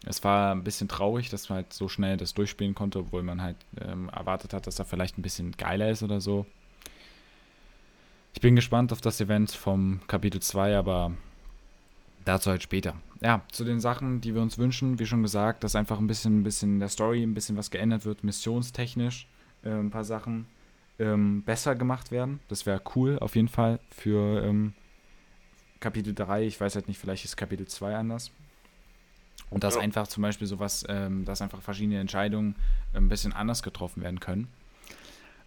es war ein bisschen traurig, dass man halt so schnell das durchspielen konnte, obwohl man halt ähm, erwartet hat, dass er vielleicht ein bisschen geiler ist oder so. Ich bin gespannt auf das Event vom Kapitel 2, aber dazu halt später. Ja, zu den Sachen, die wir uns wünschen, wie schon gesagt, dass einfach ein bisschen, ein bisschen in der Story ein bisschen was geändert wird, missionstechnisch äh, ein paar Sachen ähm, besser gemacht werden. Das wäre cool, auf jeden Fall, für ähm, Kapitel 3. Ich weiß halt nicht, vielleicht ist Kapitel 2 anders. Und dass ja. einfach zum Beispiel sowas, ähm, dass einfach verschiedene Entscheidungen ein bisschen anders getroffen werden können.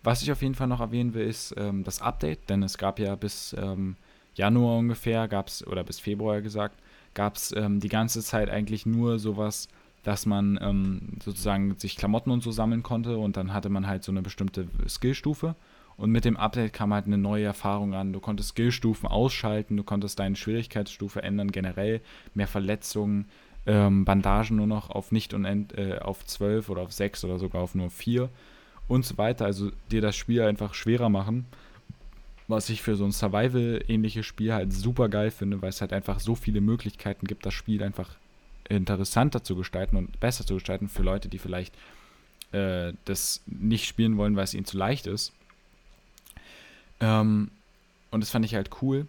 Was ich auf jeden Fall noch erwähnen will, ist ähm, das Update, denn es gab ja bis ähm, Januar ungefähr, gab es, oder bis Februar gesagt, gab es ähm, die ganze Zeit eigentlich nur sowas, dass man ähm, sozusagen sich Klamotten und so sammeln konnte und dann hatte man halt so eine bestimmte Skillstufe. Und mit dem Update kam halt eine neue Erfahrung an. Du konntest Skillstufen ausschalten, du konntest deine Schwierigkeitsstufe ändern, generell mehr Verletzungen, ähm, Bandagen nur noch auf nicht und äh, auf 12 oder auf 6 oder sogar auf nur 4 und so weiter. Also dir das Spiel einfach schwerer machen. Was ich für so ein Survival-ähnliches Spiel halt super geil finde, weil es halt einfach so viele Möglichkeiten gibt, das Spiel einfach interessanter zu gestalten und besser zu gestalten für Leute, die vielleicht äh, das nicht spielen wollen, weil es ihnen zu leicht ist. Ähm, und das fand ich halt cool.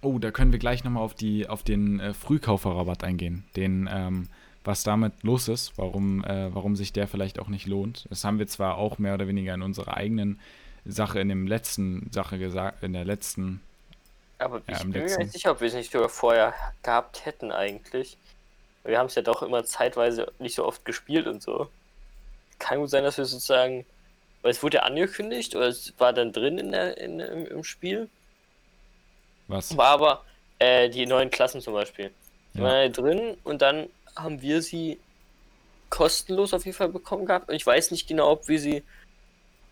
Oh, da können wir gleich nochmal auf, auf den äh, Frühkauferrabatt eingehen. Den, ähm, was damit los ist, warum, äh, warum sich der vielleicht auch nicht lohnt. Das haben wir zwar auch mehr oder weniger in unserer eigenen Sache, in dem letzten Sache gesagt, in der letzten. Aber ja, ich bin letzten. mir nicht sicher, ob wir es nicht sogar vorher gehabt hätten eigentlich. Wir haben es ja doch immer zeitweise nicht so oft gespielt und so. Kann gut sein, dass wir sozusagen, weil es wurde ja angekündigt oder es war dann drin in der, in, im, im Spiel. Was? War aber äh, die neuen Klassen zum Beispiel. Die ja. waren ja drin und dann haben wir sie kostenlos auf jeden Fall bekommen gehabt. Und ich weiß nicht genau, ob wir sie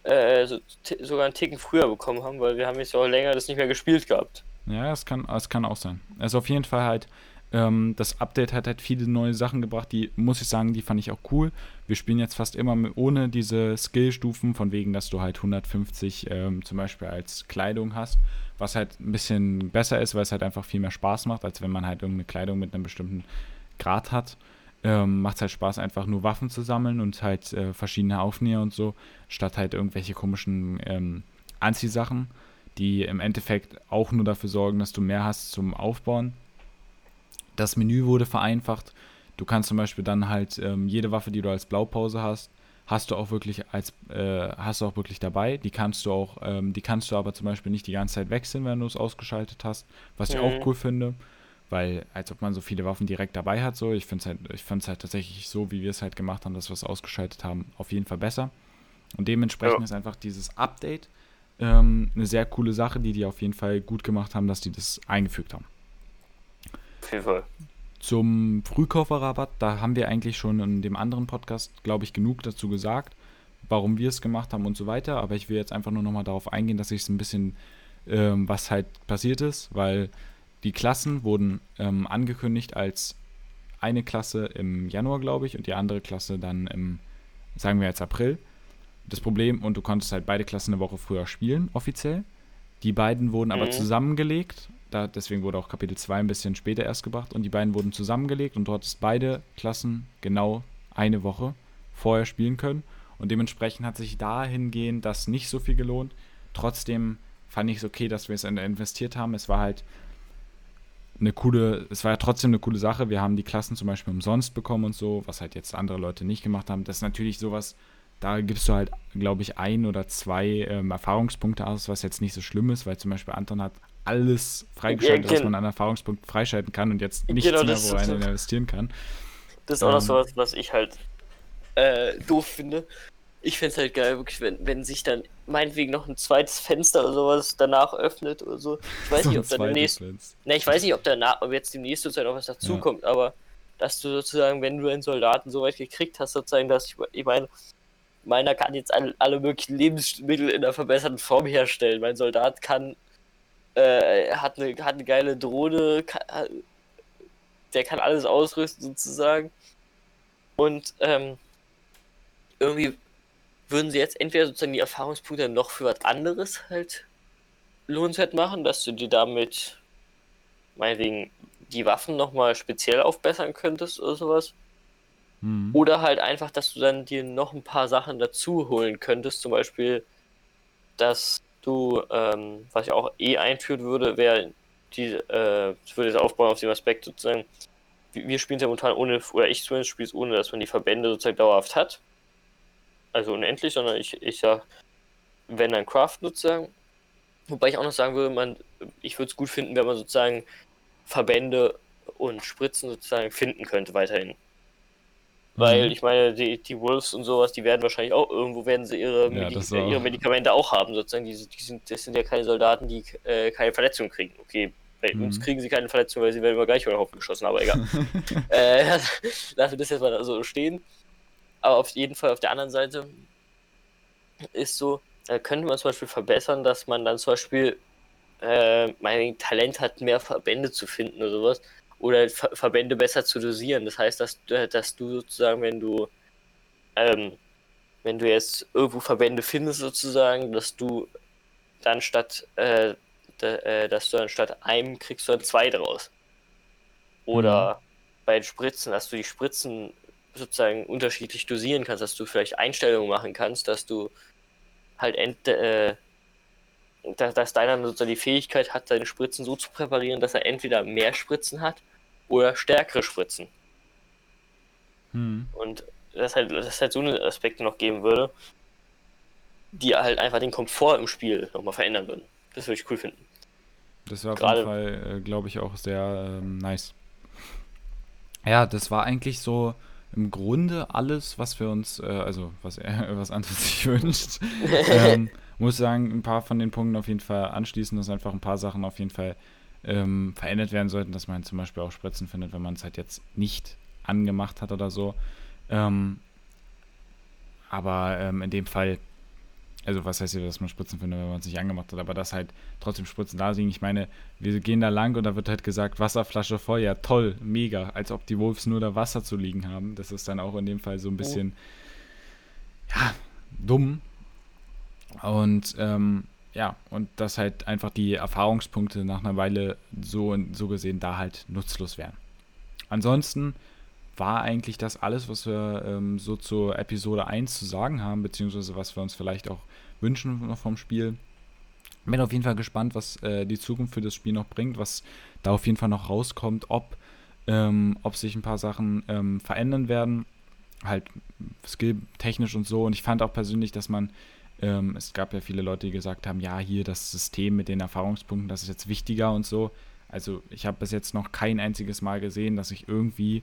äh, so, sogar einen Ticken früher bekommen haben, weil wir haben jetzt auch länger das nicht mehr gespielt gehabt. Ja, es kann, es kann auch sein. Also auf jeden Fall halt, ähm, das Update hat halt viele neue Sachen gebracht, die, muss ich sagen, die fand ich auch cool. Wir spielen jetzt fast immer mit, ohne diese Skillstufen, von wegen, dass du halt 150 ähm, zum Beispiel als Kleidung hast, was halt ein bisschen besser ist, weil es halt einfach viel mehr Spaß macht, als wenn man halt irgendeine Kleidung mit einem bestimmten Grad hat. Ähm, Macht es halt Spaß, einfach nur Waffen zu sammeln und halt äh, verschiedene Aufnäher und so, statt halt irgendwelche komischen ähm, Anziehsachen, die im Endeffekt auch nur dafür sorgen, dass du mehr hast zum Aufbauen. Das Menü wurde vereinfacht. Du kannst zum Beispiel dann halt ähm, jede Waffe, die du als Blaupause hast, hast du auch wirklich als äh, hast du auch wirklich dabei. Die kannst du auch, ähm, die kannst du aber zum Beispiel nicht die ganze Zeit wechseln, wenn du es ausgeschaltet hast, was mhm. ich auch mhm. cool finde weil als ob man so viele Waffen direkt dabei hat. So, ich finde es halt, ich finde es halt tatsächlich so, wie wir es halt gemacht haben, dass wir es ausgeschaltet haben, auf jeden Fall besser. Und dementsprechend ja. ist einfach dieses Update ähm, eine sehr coole Sache, die die auf jeden Fall gut gemacht haben, dass die das eingefügt haben. Auf jeden Fall. Zum Frühkauferrabatt, da haben wir eigentlich schon in dem anderen Podcast, glaube ich, genug dazu gesagt, warum wir es gemacht haben und so weiter. Aber ich will jetzt einfach nur nochmal darauf eingehen, dass ich es ein bisschen, ähm, was halt passiert ist, weil die Klassen wurden ähm, angekündigt als eine Klasse im Januar, glaube ich, und die andere Klasse dann im, sagen wir jetzt April. Das Problem, und du konntest halt beide Klassen eine Woche früher spielen, offiziell. Die beiden wurden aber mhm. zusammengelegt. Da, deswegen wurde auch Kapitel 2 ein bisschen später erst gebracht. Und die beiden wurden zusammengelegt und du hattest beide Klassen genau eine Woche vorher spielen können. Und dementsprechend hat sich dahingehend das nicht so viel gelohnt. Trotzdem fand ich es okay, dass wir es investiert haben. Es war halt eine coole, es war ja trotzdem eine coole Sache. Wir haben die Klassen zum Beispiel umsonst bekommen und so, was halt jetzt andere Leute nicht gemacht haben. Das ist natürlich sowas, da gibst du halt, glaube ich, ein oder zwei ähm, Erfahrungspunkte aus, was jetzt nicht so schlimm ist, weil zum Beispiel Anton hat alles freigeschaltet, ja, was man an Erfahrungspunkten freischalten kann und jetzt nichts genau, mehr, wo einer investieren kann. Das ist auch ähm, noch sowas, was ich halt äh, doof finde ich fände es halt geil, wirklich, wenn, wenn sich dann meinetwegen noch ein zweites Fenster oder sowas danach öffnet oder so. Ich weiß so nicht, ob dann demnächst. Ne, ich weiß nicht, ob danach, ob jetzt demnächst sozusagen noch was dazukommt, ja. aber dass du sozusagen, wenn du einen Soldaten so weit gekriegt hast, sozusagen, dass ich, ich meine, meiner kann jetzt alle, alle möglichen Lebensmittel in einer verbesserten Form herstellen. Mein Soldat kann, äh, hat eine, hat eine geile Drohne, kann, der kann alles ausrüsten sozusagen. Und ähm, irgendwie würden sie jetzt entweder sozusagen die Erfahrungspunkte noch für was anderes halt lohnenswert machen, dass du dir damit meinetwegen die Waffen nochmal speziell aufbessern könntest oder sowas. Mhm. Oder halt einfach, dass du dann dir noch ein paar Sachen dazu holen könntest. Zum Beispiel, dass du, ähm, was ich auch eh einführen würde, wäre die, äh, ich würde jetzt aufbauen auf dem Aspekt sozusagen, wir spielen es ja momentan ohne, oder ich zumindest spiele es ohne, dass man die Verbände sozusagen dauerhaft hat also unendlich, sondern ich, ich sag, wenn dann Craft sozusagen. Wobei ich auch noch sagen würde, man, ich würde es gut finden, wenn man sozusagen Verbände und Spritzen sozusagen finden könnte weiterhin. Weil mhm. ich meine, die, die Wolves und sowas, die werden wahrscheinlich auch irgendwo werden sie ihre, ja, Medi auch. ihre Medikamente auch haben, sozusagen. Die, die sind, das sind ja keine Soldaten, die äh, keine Verletzungen kriegen. Okay, bei mhm. uns kriegen sie keine Verletzungen, weil sie werden immer gleich über den Haufen geschossen, aber egal. äh, lassen wir das jetzt mal so stehen. Aber auf jeden Fall auf der anderen Seite ist so, da könnte man zum Beispiel verbessern, dass man dann zum Beispiel äh, mein Talent hat, mehr Verbände zu finden oder sowas. Oder Ver Verbände besser zu dosieren. Das heißt, dass, äh, dass du sozusagen, wenn du ähm, wenn du jetzt irgendwo Verbände findest, sozusagen, dass du dann statt äh, da, äh, dass du dann statt einem kriegst du dann zwei draus. Oder mhm. bei den Spritzen, dass du die Spritzen sozusagen unterschiedlich dosieren kannst, dass du vielleicht Einstellungen machen kannst, dass du halt ent, äh, dass, dass deiner sozusagen die Fähigkeit hat, seine Spritzen so zu präparieren, dass er entweder mehr Spritzen hat oder stärkere Spritzen. Hm. Und dass halt, dass halt so eine Aspekte noch geben würde, die halt einfach den Komfort im Spiel nochmal verändern würden. Das würde ich cool finden. Das wäre auf Gerade, jeden Fall, äh, glaube ich, auch sehr ähm, nice. Ja, das war eigentlich so im Grunde alles, was wir uns, äh, also was er, was André sich wünscht. ähm, muss sagen, ein paar von den Punkten auf jeden Fall anschließen, dass einfach ein paar Sachen auf jeden Fall ähm, verändert werden sollten, dass man zum Beispiel auch Spritzen findet, wenn man es halt jetzt nicht angemacht hat oder so. Ähm, aber ähm, in dem Fall also was heißt hier, dass man Spritzen findet, wenn man es nicht angemacht hat, aber dass halt trotzdem Spritzen da liegen. Ich meine, wir gehen da lang und da wird halt gesagt, Wasserflasche voll, ja toll, mega, als ob die Wolves nur da Wasser zu liegen haben. Das ist dann auch in dem Fall so ein bisschen, oh. ja, dumm. Und ähm, ja, und dass halt einfach die Erfahrungspunkte nach einer Weile so, so gesehen da halt nutzlos wären. Ansonsten war eigentlich das alles, was wir ähm, so zur Episode 1 zu sagen haben, beziehungsweise was wir uns vielleicht auch wünschen noch vom Spiel. Bin auf jeden Fall gespannt, was äh, die Zukunft für das Spiel noch bringt, was da auf jeden Fall noch rauskommt, ob, ähm, ob sich ein paar Sachen ähm, verändern werden, halt skilltechnisch und so. Und ich fand auch persönlich, dass man, ähm, es gab ja viele Leute, die gesagt haben, ja, hier das System mit den Erfahrungspunkten, das ist jetzt wichtiger und so. Also ich habe bis jetzt noch kein einziges Mal gesehen, dass ich irgendwie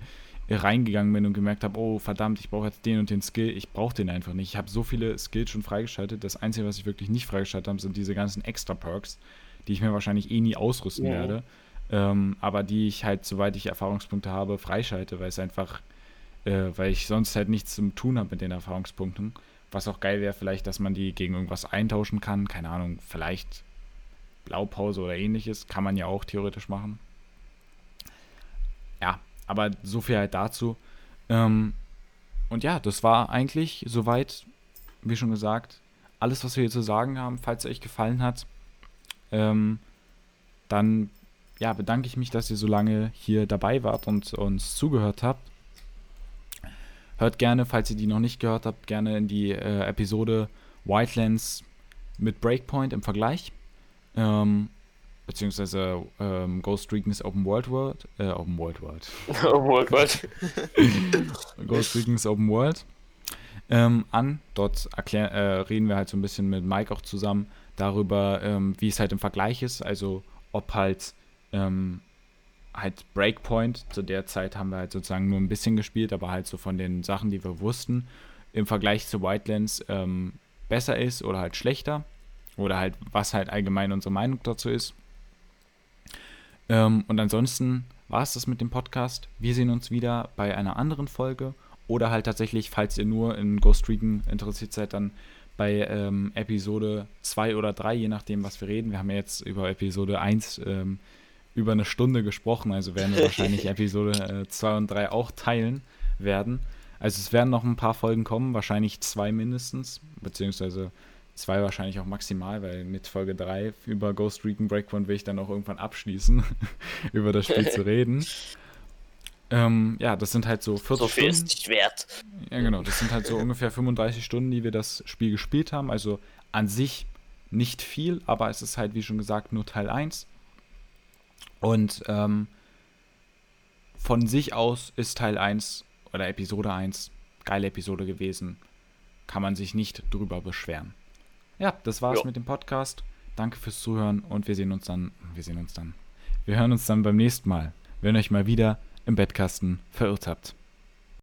reingegangen bin und gemerkt habe, oh verdammt, ich brauche jetzt den und den Skill. Ich brauche den einfach nicht. Ich habe so viele Skills schon freigeschaltet. Das Einzige, was ich wirklich nicht freigeschaltet habe, sind diese ganzen Extra-Perks, die ich mir wahrscheinlich eh nie ausrüsten ja. werde. Ähm, aber die ich halt, soweit ich Erfahrungspunkte habe, freischalte, weil es einfach, äh, weil ich sonst halt nichts zum tun habe mit den Erfahrungspunkten. Was auch geil wäre, vielleicht, dass man die gegen irgendwas eintauschen kann. Keine Ahnung, vielleicht Blaupause oder ähnliches. Kann man ja auch theoretisch machen. Ja, aber so viel halt dazu. Ähm, und ja, das war eigentlich soweit, wie schon gesagt, alles, was wir hier zu sagen haben. Falls es euch gefallen hat, ähm, dann ja, bedanke ich mich, dass ihr so lange hier dabei wart und uns zugehört habt. Hört gerne, falls ihr die noch nicht gehört habt, gerne in die äh, Episode Wildlands mit Breakpoint im Vergleich. Ähm, beziehungsweise ähm, Ghost Recons Open World World, äh, Open World World. Open World World. Ghost Recons Open World ähm, an. Dort erklär, äh, reden wir halt so ein bisschen mit Mike auch zusammen darüber, ähm, wie es halt im Vergleich ist, also ob halt ähm, halt Breakpoint, zu der Zeit haben wir halt sozusagen nur ein bisschen gespielt, aber halt so von den Sachen, die wir wussten, im Vergleich zu Wildlands ähm, besser ist oder halt schlechter. Oder halt, was halt allgemein unsere Meinung dazu ist. Ähm, und ansonsten war es das mit dem Podcast. Wir sehen uns wieder bei einer anderen Folge oder halt tatsächlich, falls ihr nur in Ghost Recon interessiert seid, dann bei ähm, Episode 2 oder 3, je nachdem, was wir reden. Wir haben ja jetzt über Episode 1 ähm, über eine Stunde gesprochen, also werden wir wahrscheinlich Episode 2 äh, und 3 auch teilen werden. Also es werden noch ein paar Folgen kommen, wahrscheinlich zwei mindestens, beziehungsweise Zwei wahrscheinlich auch maximal, weil mit Folge 3 über Ghost Recon Breakpoint will ich dann auch irgendwann abschließen, über das Spiel zu reden. Ähm, ja, das sind halt so 40 so viel Stunden. ist nicht wert. Ja, genau. Das sind halt so ungefähr 35 Stunden, die wir das Spiel gespielt haben. Also an sich nicht viel, aber es ist halt, wie schon gesagt, nur Teil 1. Und ähm, von sich aus ist Teil 1 oder Episode 1 geile Episode gewesen. Kann man sich nicht drüber beschweren. Ja, das war's jo. mit dem Podcast. Danke fürs Zuhören und wir sehen uns dann, wir sehen uns dann. Wir hören uns dann beim nächsten Mal, wenn ihr euch mal wieder im Bettkasten verirrt habt.